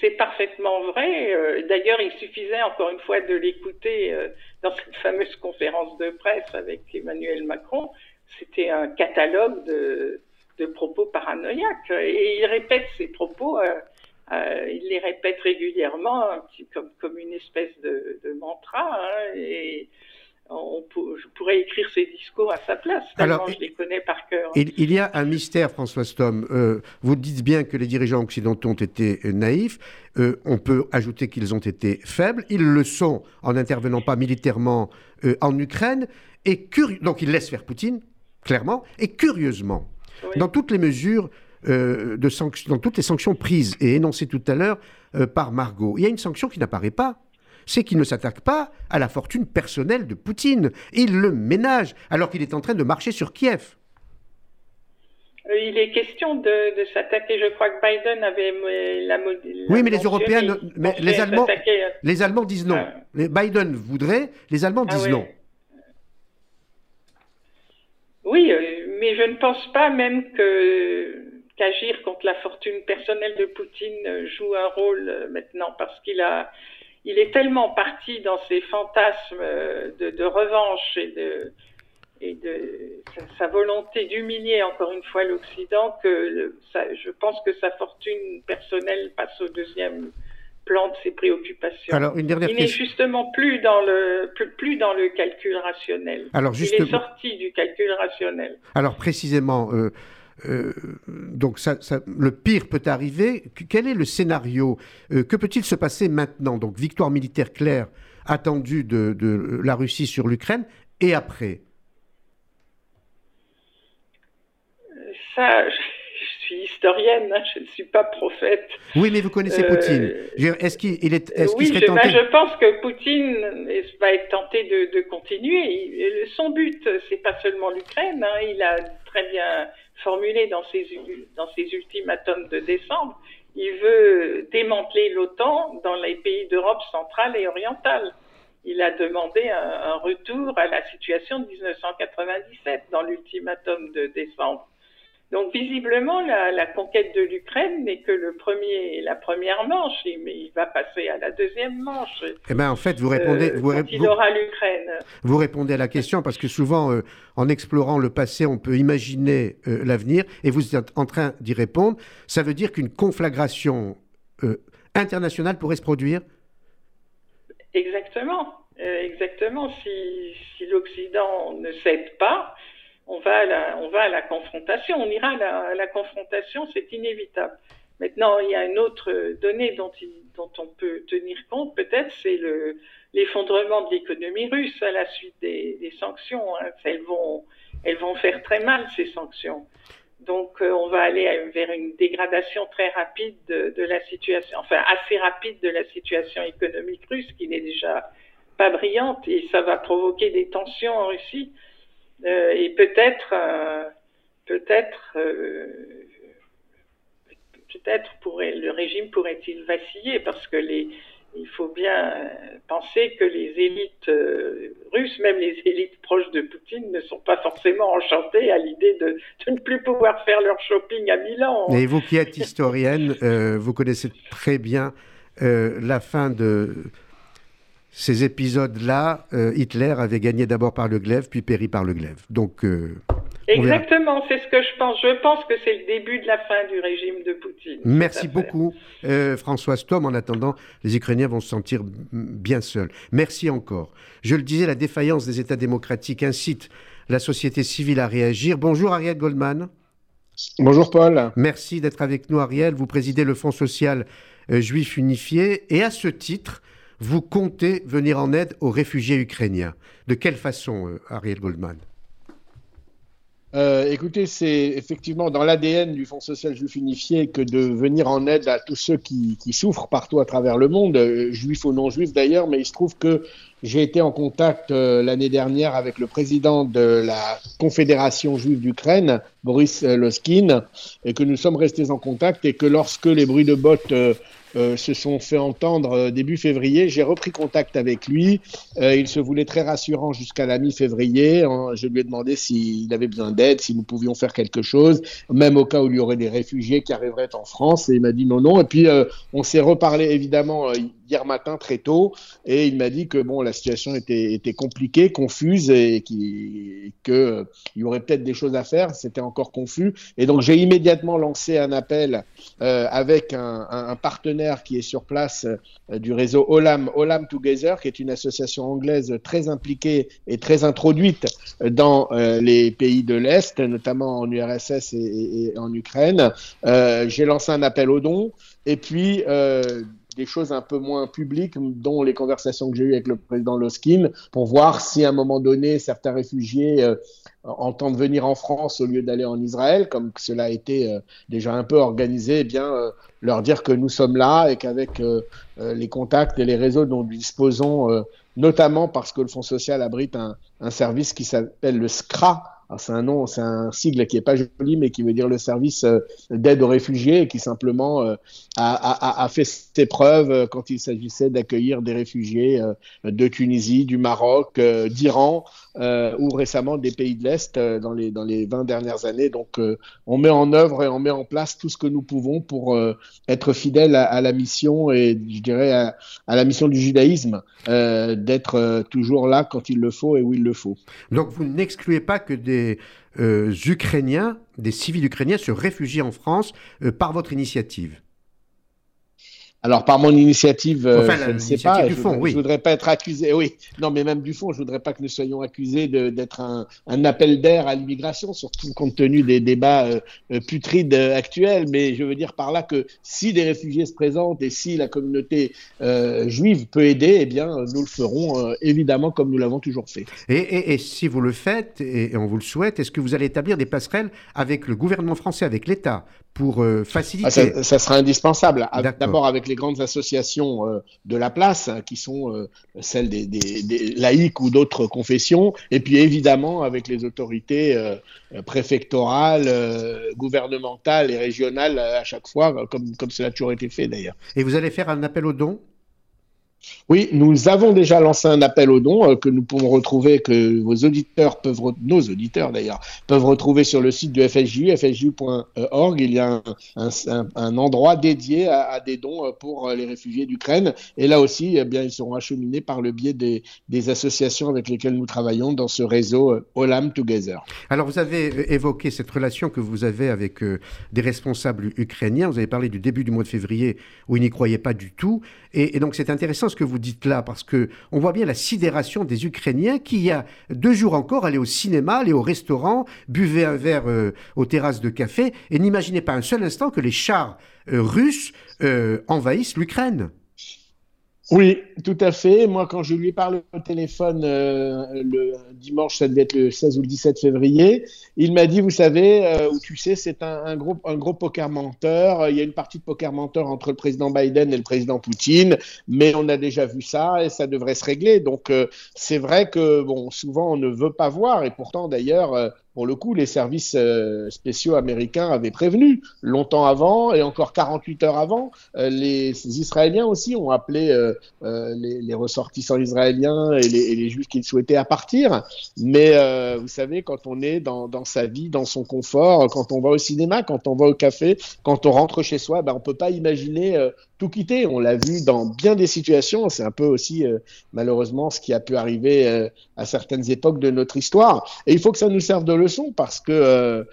C'est parfaitement vrai. Euh, d'ailleurs, il suffisait encore une fois de l'écouter dans cette fameuse conférence de presse avec Emmanuel Macron. C'était un catalogue de, de propos paranoïaques. Et il répète ces propos, euh, euh, il les répète régulièrement, comme, comme une espèce de, mantra. Hein, et on je pourrais écrire ces discours à sa place, tellement Alors, je les connais par cœur. Il, y a un mystère, François Stom. Euh, vous dites bien que les dirigeants occidentaux ont été naïfs. on peut ajouter qu'ils ont été faibles. Ils le sont en n'intervenant pas militairement en Ukraine. Et donc ils laissent faire Poutine, clairement. Et curieusement, dans toutes les mesures euh, de dans toutes les sanctions prises et énoncées tout à l'heure euh, par Margot, il y a une sanction qui n'apparaît pas. C'est qu'il ne s'attaque pas à la fortune personnelle de Poutine. Il le ménage alors qu'il est en train de marcher sur Kiev. Euh, il est question de, s'attaquer. Je crois que Biden avait la, Oui, mais les Européens, mais les Allemands, les Allemands disent non. Ah. Biden voudrait, les Allemands ah disent non. Oui, mais je ne pense pas même que qu'agir contre la fortune personnelle de Poutine joue un rôle euh, maintenant parce qu'il a il est tellement parti dans ses fantasmes euh, de, revanche et de et de sa, volonté d'humilier encore une fois l'Occident que je pense que sa fortune personnelle passe au deuxième plan de ses préoccupations. Alors, une dernière il n'est justement plus dans le plus, dans le calcul rationnel. Alors, justement... Il est sorti du calcul rationnel. Alors précisément. Euh, euh, donc ça, le pire peut arriver. Quel est le scénario euh, Que peut-il se passer maintenant? Donc victoire militaire claire attendue de, de la Russie sur l'Ukraine et après Ça, suis historienne, hein, je ne suis pas prophète. Oui, mais vous connaissez Poutine. Euh, est-ce qu'il est, est, oui, serait je, tenté... je pense que Poutine va être tenté de, continuer. son but, c'est pas seulement l'Ukraine. Hein, il a très bien formulé dans ses, dans ses ultimatums de décembre. Il veut démanteler l'OTAN dans les pays d'Europe centrale et orientale. Il a demandé un, un retour à la situation de 1997 dans l'ultimatum de décembre. Donc visiblement, la, conquête de l'Ukraine n'est que le premier, la première manche, mais il va passer à la deuxième manche. Eh bien, en fait, vous répondez. Euh, vous, il aura l'Ukraine. Vous répondez à la question parce que souvent, euh, en explorant le passé, on peut imaginer euh, l'avenir, et vous êtes en train d'y répondre. Ça veut dire qu'une conflagration internationale pourrait se produire? Exactement, exactement. Si, si l'Occident ne cède pas on va à la, confrontation, on ira à la, confrontation, c'est inévitable. Maintenant, il y a une autre donnée dont, on peut tenir compte, peut-être, c'est l'effondrement de l'économie russe à la suite des, sanctions. Hein. Elles, vont, faire très mal, ces sanctions. Donc, euh, on va aller vers une dégradation très rapide de, de, la situation, enfin assez rapide de la situation économique russe, qui n'est déjà pas brillante et ça va provoquer des tensions en Russie. Et peut-être, peut-être, peut-être pourrait le régime pourrait-il vaciller parce que il faut bien penser que les élites euh, russes, même les élites proches de Poutine, ne sont pas forcément enchantées à l'idée de, ne plus pouvoir faire leur shopping à Milan. Et vous qui êtes historienne, euh, vous connaissez très bien euh, la fin de ces épisodes-là. Hitler avait gagné d'abord par le glaive, puis péri par le glaive. Donc Exactement, c'est ce que je pense. Je pense que c'est le début de la fin du régime de Poutine. Merci beaucoup, euh, Françoise Tom. En attendant, les Ukrainiens vont se sentir bien seuls. Merci encore. Je le disais, la défaillance des États démocratiques incite la société civile à réagir. Bonjour Ariel Goldman. Bonjour Paul. Merci d'être avec nous Ariel. Vous présidez le Fonds social euh, juif unifié et à ce titre, vous comptez venir en aide aux réfugiés ukrainiens. De quelle façon, euh, Ariel Goldman? Euh, écoutez, c'est effectivement dans l'ADN du Fonds social juif unifié que de venir en aide à tous ceux qui, souffrent partout à travers le monde, euh, juifs ou non juifs d'ailleurs, mais il se trouve que j'ai été en contact l'année dernière avec le président de la Confédération juive d'Ukraine, Boris Loskin, et que nous sommes restés en contact et que lorsque les bruits de bottes se sont fait entendre euh, début février. J'ai repris contact avec lui. Euh, il se voulait très rassurant jusqu'à la mi-février. Je lui ai demandé s'il avait besoin d'aide, si nous pouvions faire quelque chose, même au cas où il y aurait des réfugiés qui arriveraient en France. Et il m'a dit non, non. Et puis on s'est reparlé évidemment hier matin très tôt et il m'a dit que bon la situation était, compliquée, confuse et qu'il que y aurait peut-être des choses à faire. C'était encore confus et donc j'ai immédiatement lancé un appel euh, avec un, partenaire qui est sur place euh, du réseau Olam Olam Together, qui est une association anglaise très impliquée et très introduite dans euh, les pays de l'Est, notamment en URSS et, et en Ukraine. j'ai lancé un appel aux dons et puis des choses un peu moins publiques, dont les conversations que j'ai eues avec le président Loskin, pour voir si à un moment donné, certains réfugiés euh, entendent venir en France au lieu d'aller en Israël, comme cela a été euh, déjà un peu organisé, eh bien euh, leur dire que nous sommes là et qu'avec les contacts et les réseaux dont nous disposons, notamment parce que le Fonds social abrite un, un service qui s'appelle le SCRA, c'est un nom, c'est un sigle qui est pas joli, mais qui veut dire le service euh, d'aide aux réfugiés qui simplement euh, a, a, a, fait ses preuves euh, quand il s'agissait d'accueillir des réfugiés de Tunisie, du Maroc, d'Iran ou récemment des pays de l'Est dans les dans les 20 dernières années. Donc, on met en œuvre et on met en place tout ce que nous pouvons pour être fidèles à, la mission et je dirais à, la mission du judaïsme, d'être toujours là quand il le faut et où il le faut. Donc, vous n'excluez pas que des euh, Ukrainiens, des civils ukrainiens se réfugient en France euh, par votre initiative? Alors par mon initiative, euh, je ne sais pas. je, fond, voudrais pas être accusé. Oui, non, mais même du fond, je voudrais pas que nous soyons accusés d'être un, un, appel d'air à l'immigration, surtout compte tenu des débats euh, euh, putrides actuels. Mais je veux dire par là que si des réfugiés se présentent et si la communauté juive peut aider, eh bien, nous le ferons évidemment comme nous l'avons toujours fait. Et, et, et, si vous le faites, et on vous le souhaite, est-ce que vous allez établir des passerelles avec le gouvernement français, avec l'État, pour faciliter ah, ça, ça, sera indispensable. D'abord avec les grandes associations euh, de la place, qui sont euh, celles des, laïcs ou d'autres confessions, et puis évidemment avec les autorités euh, préfectorales, gouvernementales et régionales à chaque fois, comme, comme cela a toujours été fait d'ailleurs. Et vous allez faire un appel aux dons? Oui, nous avons déjà lancé un appel aux dons euh, que nous pouvons retrouver, que vos auditeurs peuvent, nos auditeurs d'ailleurs, peuvent retrouver sur le site du FSJU, fsju.org. Il y a un, endroit dédié à, des dons euh, pour euh, les réfugiés d'Ukraine. Et là aussi, eh bien, ils seront acheminés par le biais des, associations avec lesquelles nous travaillons dans ce réseau Olam Together. Alors, vous avez évoqué cette relation que vous avez avec des responsables ukrainiens. Vous avez parlé du début du mois de février où ils n'y croyaient pas du tout. Et donc, c'est intéressant ce que vous dites là, parce que on voit bien la sidération des Ukrainiens qui, il y a deux jours encore, allaient au cinéma, allaient au restaurant, buvaient un verre euh, aux terrasses de café et n'imaginaient pas un seul instant que les chars euh, russes euh, envahissent l'Ukraine. Oui, tout à fait. Moi, quand je lui ai parlé au téléphone euh, le dimanche, ça devait être le 16 ou le 17 février, il m'a dit, vous savez, euh, ou tu sais, c'est un, un, gros, un gros poker menteur. Il y a une partie de poker menteur entre le président Biden et le président Poutine, mais on a déjà vu ça et ça devrait se régler. Donc, euh, c'est vrai que, bon, souvent, on ne veut pas voir, et pourtant, d'ailleurs, pour le coup, les services euh, spéciaux américains avaient prévenu longtemps avant et encore 48 heures avant. Euh, les Israéliens aussi ont appelé euh, les, ressortissants israéliens et les, et les juifs qu'ils souhaitaient à partir. Mais vous savez, quand on est dans, sa vie, dans son confort, quand on va au cinéma, quand on va au café, quand on rentre chez soi, ben, on peut pas imaginer tout quitter. On l'a vu dans bien des situations. C'est un peu aussi, malheureusement, ce qui a pu arriver à certaines époques de notre histoire. Et il faut que ça nous serve de leçon parce que euh,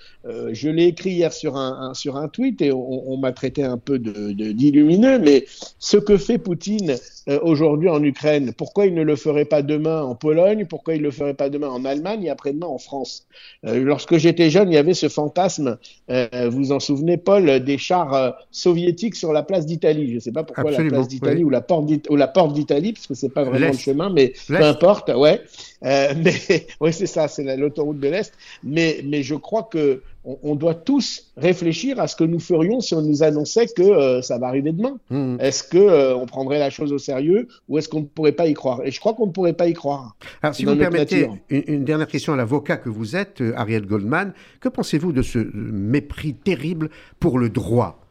je l'ai écrit hier sur un, sur un tweet et on, on m'a traité un peu de, d'illumineux. Mais ce que fait Poutine aujourd'hui en Ukraine, pourquoi il ne le ferait pas demain en Pologne Pourquoi il ne le ferait pas demain en Allemagne et après-demain en France? Lorsque j'étais jeune, il y avait ce fantasme, vous en souvenez, Paul, des chars soviétiques sur la place d'Italie je ne sais pas pourquoi la place d'Italie ou la porte ou la porte d'Italie, parce que c'est pas vraiment le chemin, mais peu importe, ouais. Euh, mais oui, c'est ça, c'est l'autoroute de l'Est. Mais, mais je crois que on, doit tous réfléchir à ce que nous ferions si on nous annonçait que euh, ça va arriver demain. Mmh. Est-ce que euh, on prendrait la chose au sérieux ou est-ce qu'on ne pourrait pas y croire? Et je crois qu'on ne pourrait pas y croire. Alors, si vous permettez une, une, dernière question à l'avocat que vous êtes, Ariel Goldman, que pensez-vous de ce mépris terrible pour le droit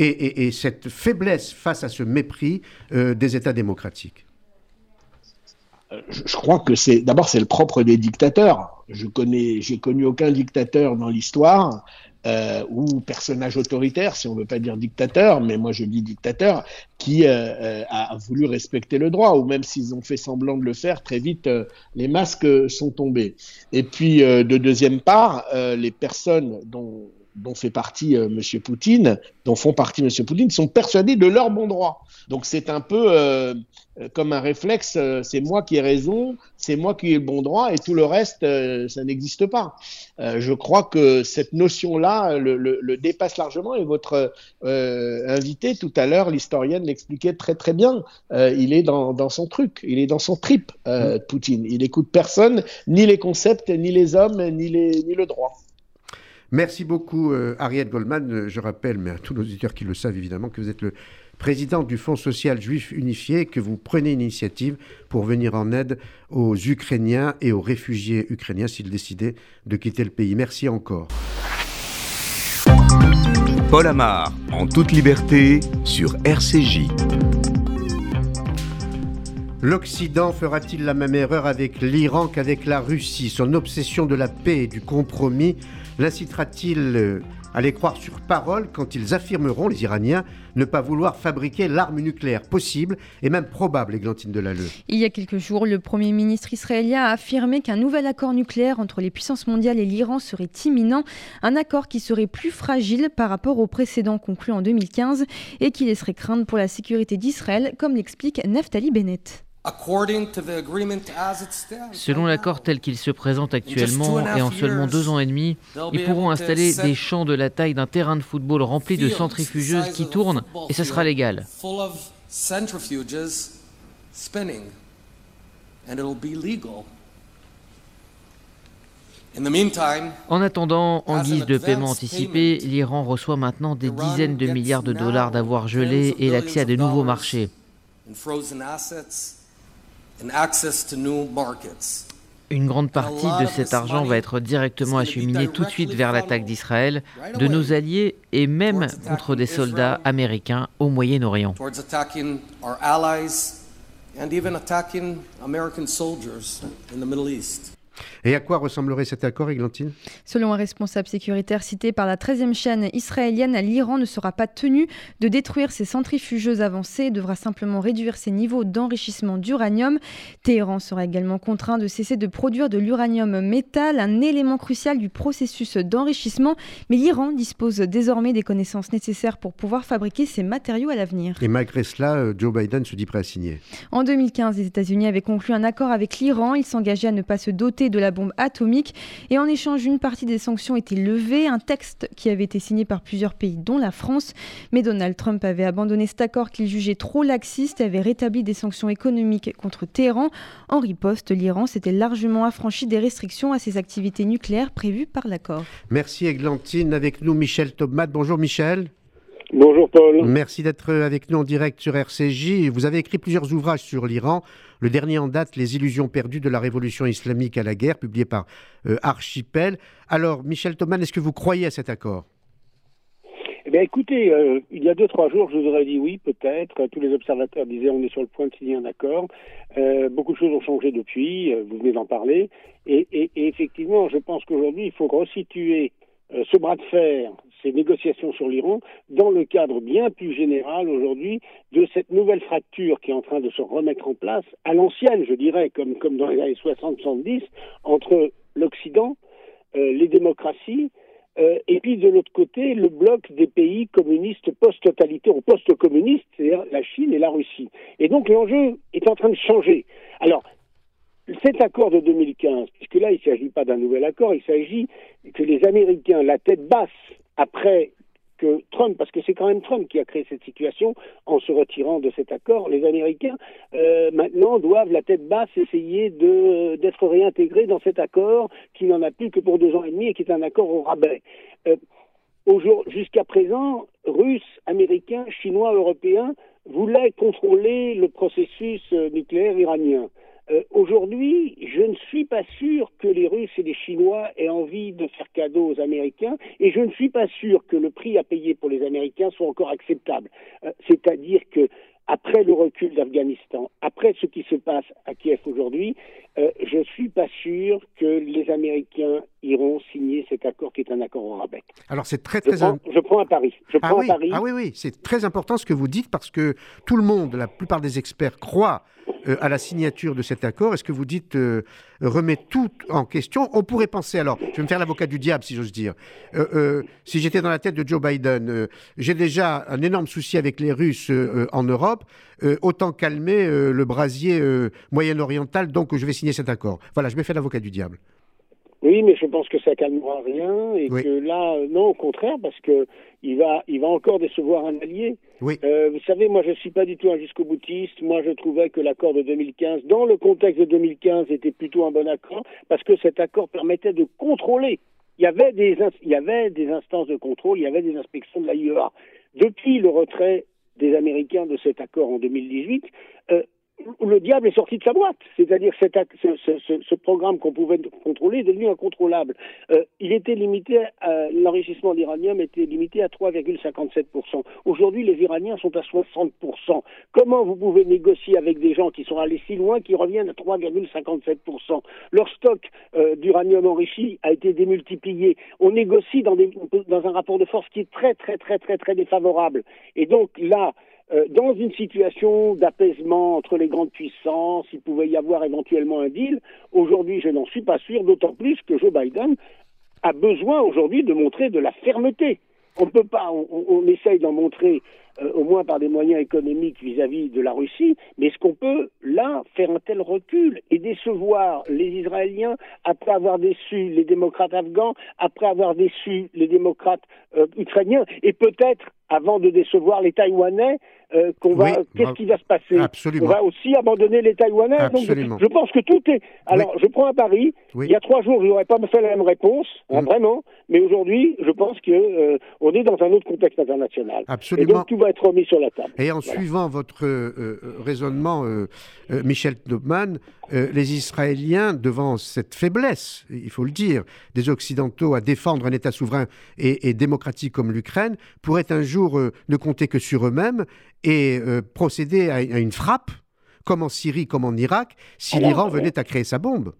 et, cette faiblesse face à ce mépris des États démocratiques? Je crois que c'est d'abord c'est le propre des dictateurs. Je connais, j'ai connu aucun dictateur dans l'histoire euh, ou personnage autoritaire, si on veut pas dire dictateur, mais moi je dis dictateur, qui a voulu respecter le droit, ou même s'ils ont fait semblant de le faire, très vite les masques sont tombés. Et puis de deuxième part, les personnes dont dont fait partie euh, M. Poutine, dont font partie M. Poutine, sont persuadés de leur bon droit. Donc c'est un peu euh, euh, comme un réflexe, c'est moi qui ai raison, c'est moi qui ai le bon droit, et tout le reste, ça n'existe pas. je crois que cette notion-là le, dépasse largement, et votre invité tout à l'heure, l'historienne, l'expliquait très très bien. il est dans, dans, son truc, il est dans son trip, mmh. Poutine. Il écoute personne, ni les concepts, ni les hommes, ni, les, ni le droit. Merci beaucoup, euh, Ariel Goldman. Euh, je rappelle, mais à tous nos auditeurs qui le savent évidemment, que vous êtes le président du Fonds social juif unifié, que vous prenez une initiative pour venir en aide aux Ukrainiens et aux réfugiés ukrainiens s'ils décidaient de quitter le pays. Merci encore. Paul Amar, en toute liberté, sur RCJ. L'Occident fera-t-il la même erreur avec l'Iran qu'avec la Russie? Son obsession de la paix et du compromis l'incitera-t-il euh, à les croire sur parole quand ils affirmeront, les Iraniens, ne pas vouloir fabriquer l'arme nucléaire possible et même probable, Églantine Delalleux? Il y a quelques jours, le Premier ministre israélien a affirmé qu'un nouvel accord nucléaire entre les puissances mondiales et l'Iran serait imminent, un accord qui serait plus fragile par rapport au précédent conclu en 2015 et qui laisserait craindre pour la sécurité d'Israël, comme l'explique Naftali Bennett. Selon l'accord tel qu'il se présente actuellement, et en seulement deux ans et demi, ils pourront installer des champs de la taille d'un terrain de football remplis de centrifugeuses qui tournent, et ce sera légal. En attendant, en guise de paiement anticipé, l'Iran reçoit maintenant des dizaines de milliards de dollars d'avoir gelé et l'accès à de nouveaux marchés. Une grande partie de cet argent va être directement acheminé tout de suite vers l'attaque d'Israël, de nos alliés et même contre des soldats américains au Moyen-Orient. Et à quoi ressemblerait cet accord, Églantine? Selon un responsable sécuritaire cité par la 13e chaîne israélienne, l'Iran ne sera pas tenu de détruire ses centrifugeuses avancées et devra simplement réduire ses niveaux d'enrichissement d'uranium. Téhéran sera également contraint de cesser de produire de l'uranium métal, un élément crucial du processus d'enrichissement. Mais l'Iran dispose désormais des connaissances nécessaires pour pouvoir fabriquer ces matériaux à l'avenir. Et malgré cela, euh, Joe Biden se dit prêt à signer. En 2015, les États-Unis avaient conclu un accord avec l'Iran. Ils s'engageaient à ne pas se doter de la bombe atomique. Et en échange, une partie des sanctions était levée, un texte qui avait été signé par plusieurs pays, dont la France. Mais Donald Trump avait abandonné cet accord qu'il jugeait trop laxiste et avait rétabli des sanctions économiques contre Téhéran. En riposte, l'Iran s'était largement affranchi des restrictions à ses activités nucléaires prévues par l'accord. Merci Eglantine. Avec nous Michel Thomas. Bonjour Michel. Bonjour Paul. Merci d'être avec nous en direct sur RCJ. Vous avez écrit plusieurs ouvrages sur l'Iran. Le dernier en date, Les illusions perdues de la révolution islamique à la guerre, publié par euh, Archipel. Alors, Michel Thomas, est-ce que vous croyez à cet accord? Eh bien, écoutez, euh, il y a deux, trois jours, je vous aurais dit oui, peut-être. Tous les observateurs disaient on est sur le point de signer un accord. Euh, beaucoup de choses ont changé depuis, vous venez d'en parler. Et, et, effectivement, je pense qu'aujourd'hui, il faut resituer ce bras de fer, ces négociations sur l'Iran dans le cadre bien plus général aujourd'hui de cette nouvelle fracture qui est en train de se remettre en place, à l'ancienne, je dirais, comme, comme dans les années 60-70, entre l'Occident, euh, les démocraties, euh, et puis de l'autre côté, le bloc des pays communistes post-totalitaires ou post-communistes, c'est-à-dire la Chine et la Russie. Et donc l'enjeu est en train de changer. Alors, cet accord de 2015, puisque là, il ne s'agit pas d'un nouvel accord, il s'agit que les Américains, la tête basse, après que Trump, parce que c'est quand même Trump qui a créé cette situation en se retirant de cet accord, les Américains euh, maintenant doivent la tête basse essayer d'être réintégrés dans cet accord qui n'en a plus que pour deux ans et demi et qui est un accord au rabais. Euh, Jusqu'à présent, Russes, Américains, Chinois, Européens voulaient contrôler le processus euh, nucléaire iranien. Euh, aujourd'hui, je ne suis pas sûr que les Russes et les Chinois aient envie de faire cadeau aux Américains, et je ne suis pas sûr que le prix à payer pour les Américains soit encore acceptable. Euh, c'est-à-dire que après le recul d'Afghanistan, après ce qui se passe à Kiev aujourd'hui, euh, je ne suis pas sûr que les Américains iront signer cet accord qui est un accord au rabais. Alors c'est très très important. Je prends un pari. Je ah, prends oui, un pari. ah oui oui, c'est très important ce que vous dites parce que tout le monde, la plupart des experts croient à la signature de cet accord Est-ce que vous dites euh, remet tout en question? On pourrait penser, alors, je vais me faire l'avocat du diable si j'ose dire. Euh, si j'étais dans la tête de Joe Biden, j'ai déjà un énorme souci avec les Russes en Europe, autant calmer le brasier moyen-oriental, donc je vais signer cet accord. Voilà, je me fais l'avocat du diable. Oui, mais je pense que ça calmera rien et que là, non, au contraire, parce que il va, il va encore décevoir un allié. Euh, vous savez, moi, je suis pas du tout un jusqu'au boutiste. Moi, je trouvais que l'accord de 2015, dans le contexte de 2015, était plutôt un bon accord parce que cet accord permettait de contrôler. Il y avait des, il y avait des instances de contrôle, il y avait des inspections de l'AIEA. Depuis le retrait des Américains de cet accord en 2018, euh, le diable est sorti de sa boîte. C'est-à-dire que ce, ce, programme qu'on pouvait contrôler est devenu incontrôlable. Euh, il était limité, l'enrichissement d'iranium était limité à 3,57%. Aujourd'hui, les Iraniens sont à 60%. Comment vous pouvez négocier avec des gens qui sont allés si loin qui reviennent à 3,57% Leur stock euh, d'uranium enrichi a été démultiplié. On négocie dans, des, dans un rapport de force qui est très, très, très, très, très défavorable. Et donc là, euh, dans une situation d'apaisement entre les grandes puissances, il pouvait y avoir éventuellement un deal. Aujourd'hui, je n'en suis pas sûr, d'autant plus que Joe Biden a besoin aujourd'hui de montrer de la fermeté. On ne peut pas, on, essaye d'en montrer euh, au moins par des moyens économiques vis-à-vis de la Russie, mais est-ce qu'on peut là faire un tel recul et décevoir les Israéliens après avoir déçu les démocrates afghans, après avoir déçu les démocrates euh, ukrainiens, et peut-être avant de décevoir les Taïwanais, euh, qu'on va, qu'est-ce qui va se passer? Absolument. On va aussi abandonner les Taïwanais. Absolument. je pense que tout est. Alors, je prends un pari. Il y a trois jours, je n'aurais pas fait la même réponse, hein, mm. vraiment. Mais aujourd'hui, je pense que euh, on est dans un autre contexte international. Absolument. Et donc tout va être remis sur la table. Et en suivant votre euh, raisonnement, Michel Knopman, les Israéliens, devant cette faiblesse, il faut le dire, des Occidentaux à défendre un État souverain et, et démocratique comme l'Ukraine, pourraient un jour ne compter que sur eux-mêmes et euh, procéder à, une frappe, comme en Syrie, comme en Irak, si l'Iran venait à créer sa bombe.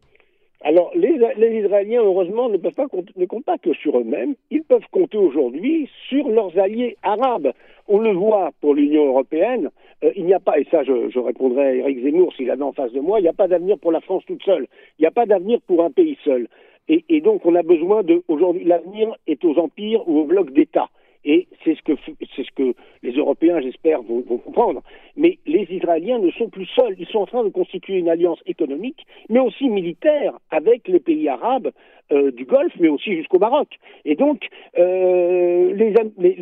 Alors, les, Israéliens, heureusement, ne, peuvent pas ne comptent pas que sur eux-mêmes. Ils peuvent compter aujourd'hui sur leurs alliés arabes. On le voit pour l'Union européenne. Euh, il n'y a pas, et ça, je, répondrai à Eric Zemmour s'il avait en face de moi, il n'y a pas d'avenir pour la France toute seule. Il n'y a pas d'avenir pour un pays seul. Et, et, donc, on a besoin de. Aujourd'hui, l'avenir est aux empires ou aux blocs d'États. Et c'est ce que c'est ce que les Européens, j'espère, vont, comprendre. Mais les Israéliens ne sont plus seuls. Ils sont en train de constituer une alliance économique, mais aussi militaire avec les pays arabes euh, du Golfe, mais aussi jusqu'au Maroc. Et donc, euh, les,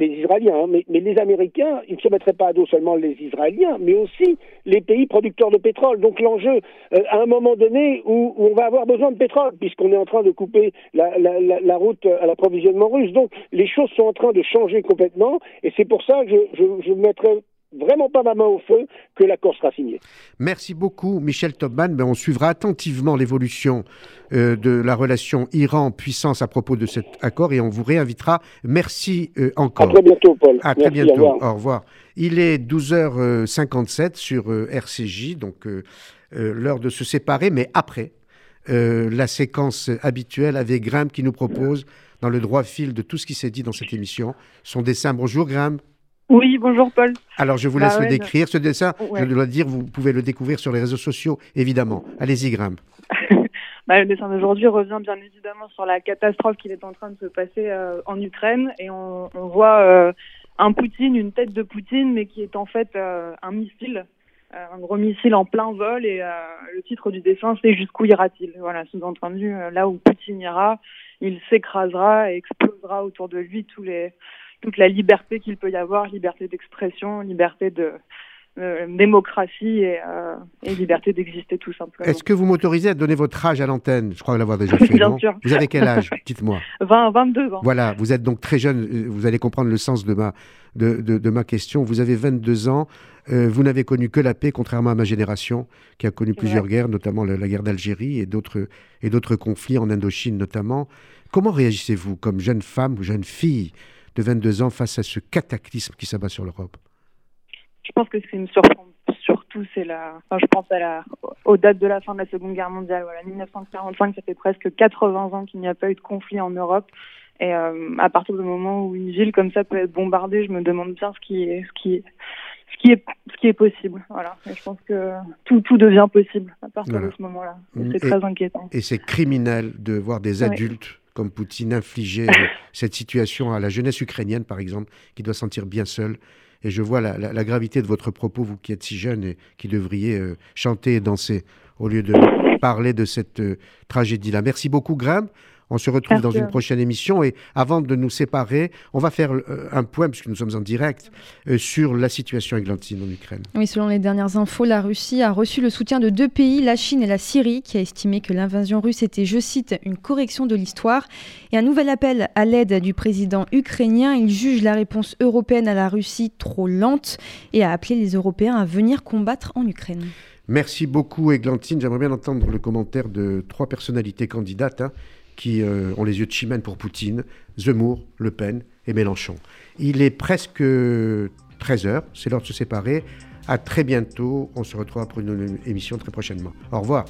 Israéliens, hein, mais, les Américains, ils ne se mettraient pas à dos seulement les Israéliens, mais aussi les pays producteurs de pétrole. Donc l'enjeu, euh, à un moment donné où, on va avoir besoin de pétrole, puisqu'on est en train de couper la, la route à l'approvisionnement russe. Donc les choses sont en train de changer complètement, et c'est pour ça que je, je, je mettrai vraiment pas ma main au feu que l'accord sera signé. Merci beaucoup, Michel Topman. Ben, on suivra attentivement l'évolution euh, de la relation Iran-puissance à propos de cet accord et on vous réinvitera. Merci euh, encore. À très bientôt, Paul. À Merci, très bientôt. Au revoir. Au revoir. Il est 12h57 sur euh, RCJ, donc l'heure de se séparer, mais après la séquence habituelle avec Graham qui nous propose, dans le droit fil de tout ce qui s'est dit dans cette émission, son dessin. Bonjour, Graham. Oui, bonjour Paul. Alors je vous Bah laisse ouais, le décrire. Ce dessin, Ouais. je dois dire, vous pouvez le découvrir sur les réseaux sociaux, évidemment. Allez-y, Graham. Bah, le dessin d'aujourd'hui revient bien évidemment sur la catastrophe qui est en train de se passer euh, en Ukraine et on, on voit euh, un Poutine, une tête de Poutine, mais qui est en fait euh, un missile, euh, un gros missile en plein vol et euh, le titre du dessin c'est jusqu'où ira-t-il? Voilà, sous-entendu, euh, là où Poutine ira, il s'écrasera et explosera autour de lui tous les toute la liberté qu'il peut y avoir, liberté d'expression, liberté de euh, démocratie et, euh, et liberté d'exister tout simplement. Est-ce que vous m'autorisez à donner votre âge à l'antenne? Je crois l'avoir déjà fait. Bien non? sûr. Vous avez quel âge? Dites-moi. 20, 22 ans. Voilà, vous êtes donc très jeune, euh, vous allez comprendre le sens de ma, de, de- de ma question. Vous avez 22 ans, euh, vous n'avez connu que la paix, contrairement à ma génération, qui a connu plusieurs guerres, notamment la, la guerre d'Algérie et d'autres conflits en Indochine notamment. Comment réagissez-vous comme jeune femme ou jeune fille de 22 ans face à ce cataclysme qui s'abat sur l'Europe? Je pense que ce qui me surprend surtout, c'est la. Enfin, je pense à la, aux dates de la fin de la Seconde Guerre mondiale. Voilà, 1945, ça fait presque 80 ans qu'il n'y a pas eu de conflit en Europe. Et euh, à partir du moment où une ville comme ça peut être bombardée, je me demande bien ce qui est, ce qui est, ce qui est, ce qui est possible. Voilà. Et je pense que tout, tout devient possible à partir Voilà. de ce moment-là. Mm, C'est très inquiétant. Et c'est criminel de voir des adultes comme Poutine infliger cette situation à la jeunesse ukrainienne, par exemple, qui doit se sentir bien seule. Et je vois la, gravité de votre propos, vous qui êtes si jeune et qui devriez euh, chanter et danser au lieu de parler de cette euh, tragédie-là. Merci beaucoup, Graham. On se retrouve dans une prochaine émission. Et avant de nous séparer, on va faire euh, un point, puisque nous sommes en direct, euh, sur la situation églantine en Ukraine. Oui, selon les dernières infos, la Russie a reçu le soutien de deux pays, la Chine et la Syrie, qui a estimé que l'invasion russe était, je cite, une correction de l'histoire. Et un nouvel appel à l'aide du président ukrainien. Il juge la réponse européenne à la Russie trop lente et a appelé les Européens à venir combattre en Ukraine. Merci beaucoup, Églantine. J'aimerais bien entendre le commentaire de trois personnalités candidates hein, qui euh, ont les yeux de chimène pour Poutine, Zemmour, Le Pen et Mélenchon. Il est presque 13h, c'est l'heure de se séparer. À très bientôt, on se retrouvera pour une émission très prochainement. Au revoir.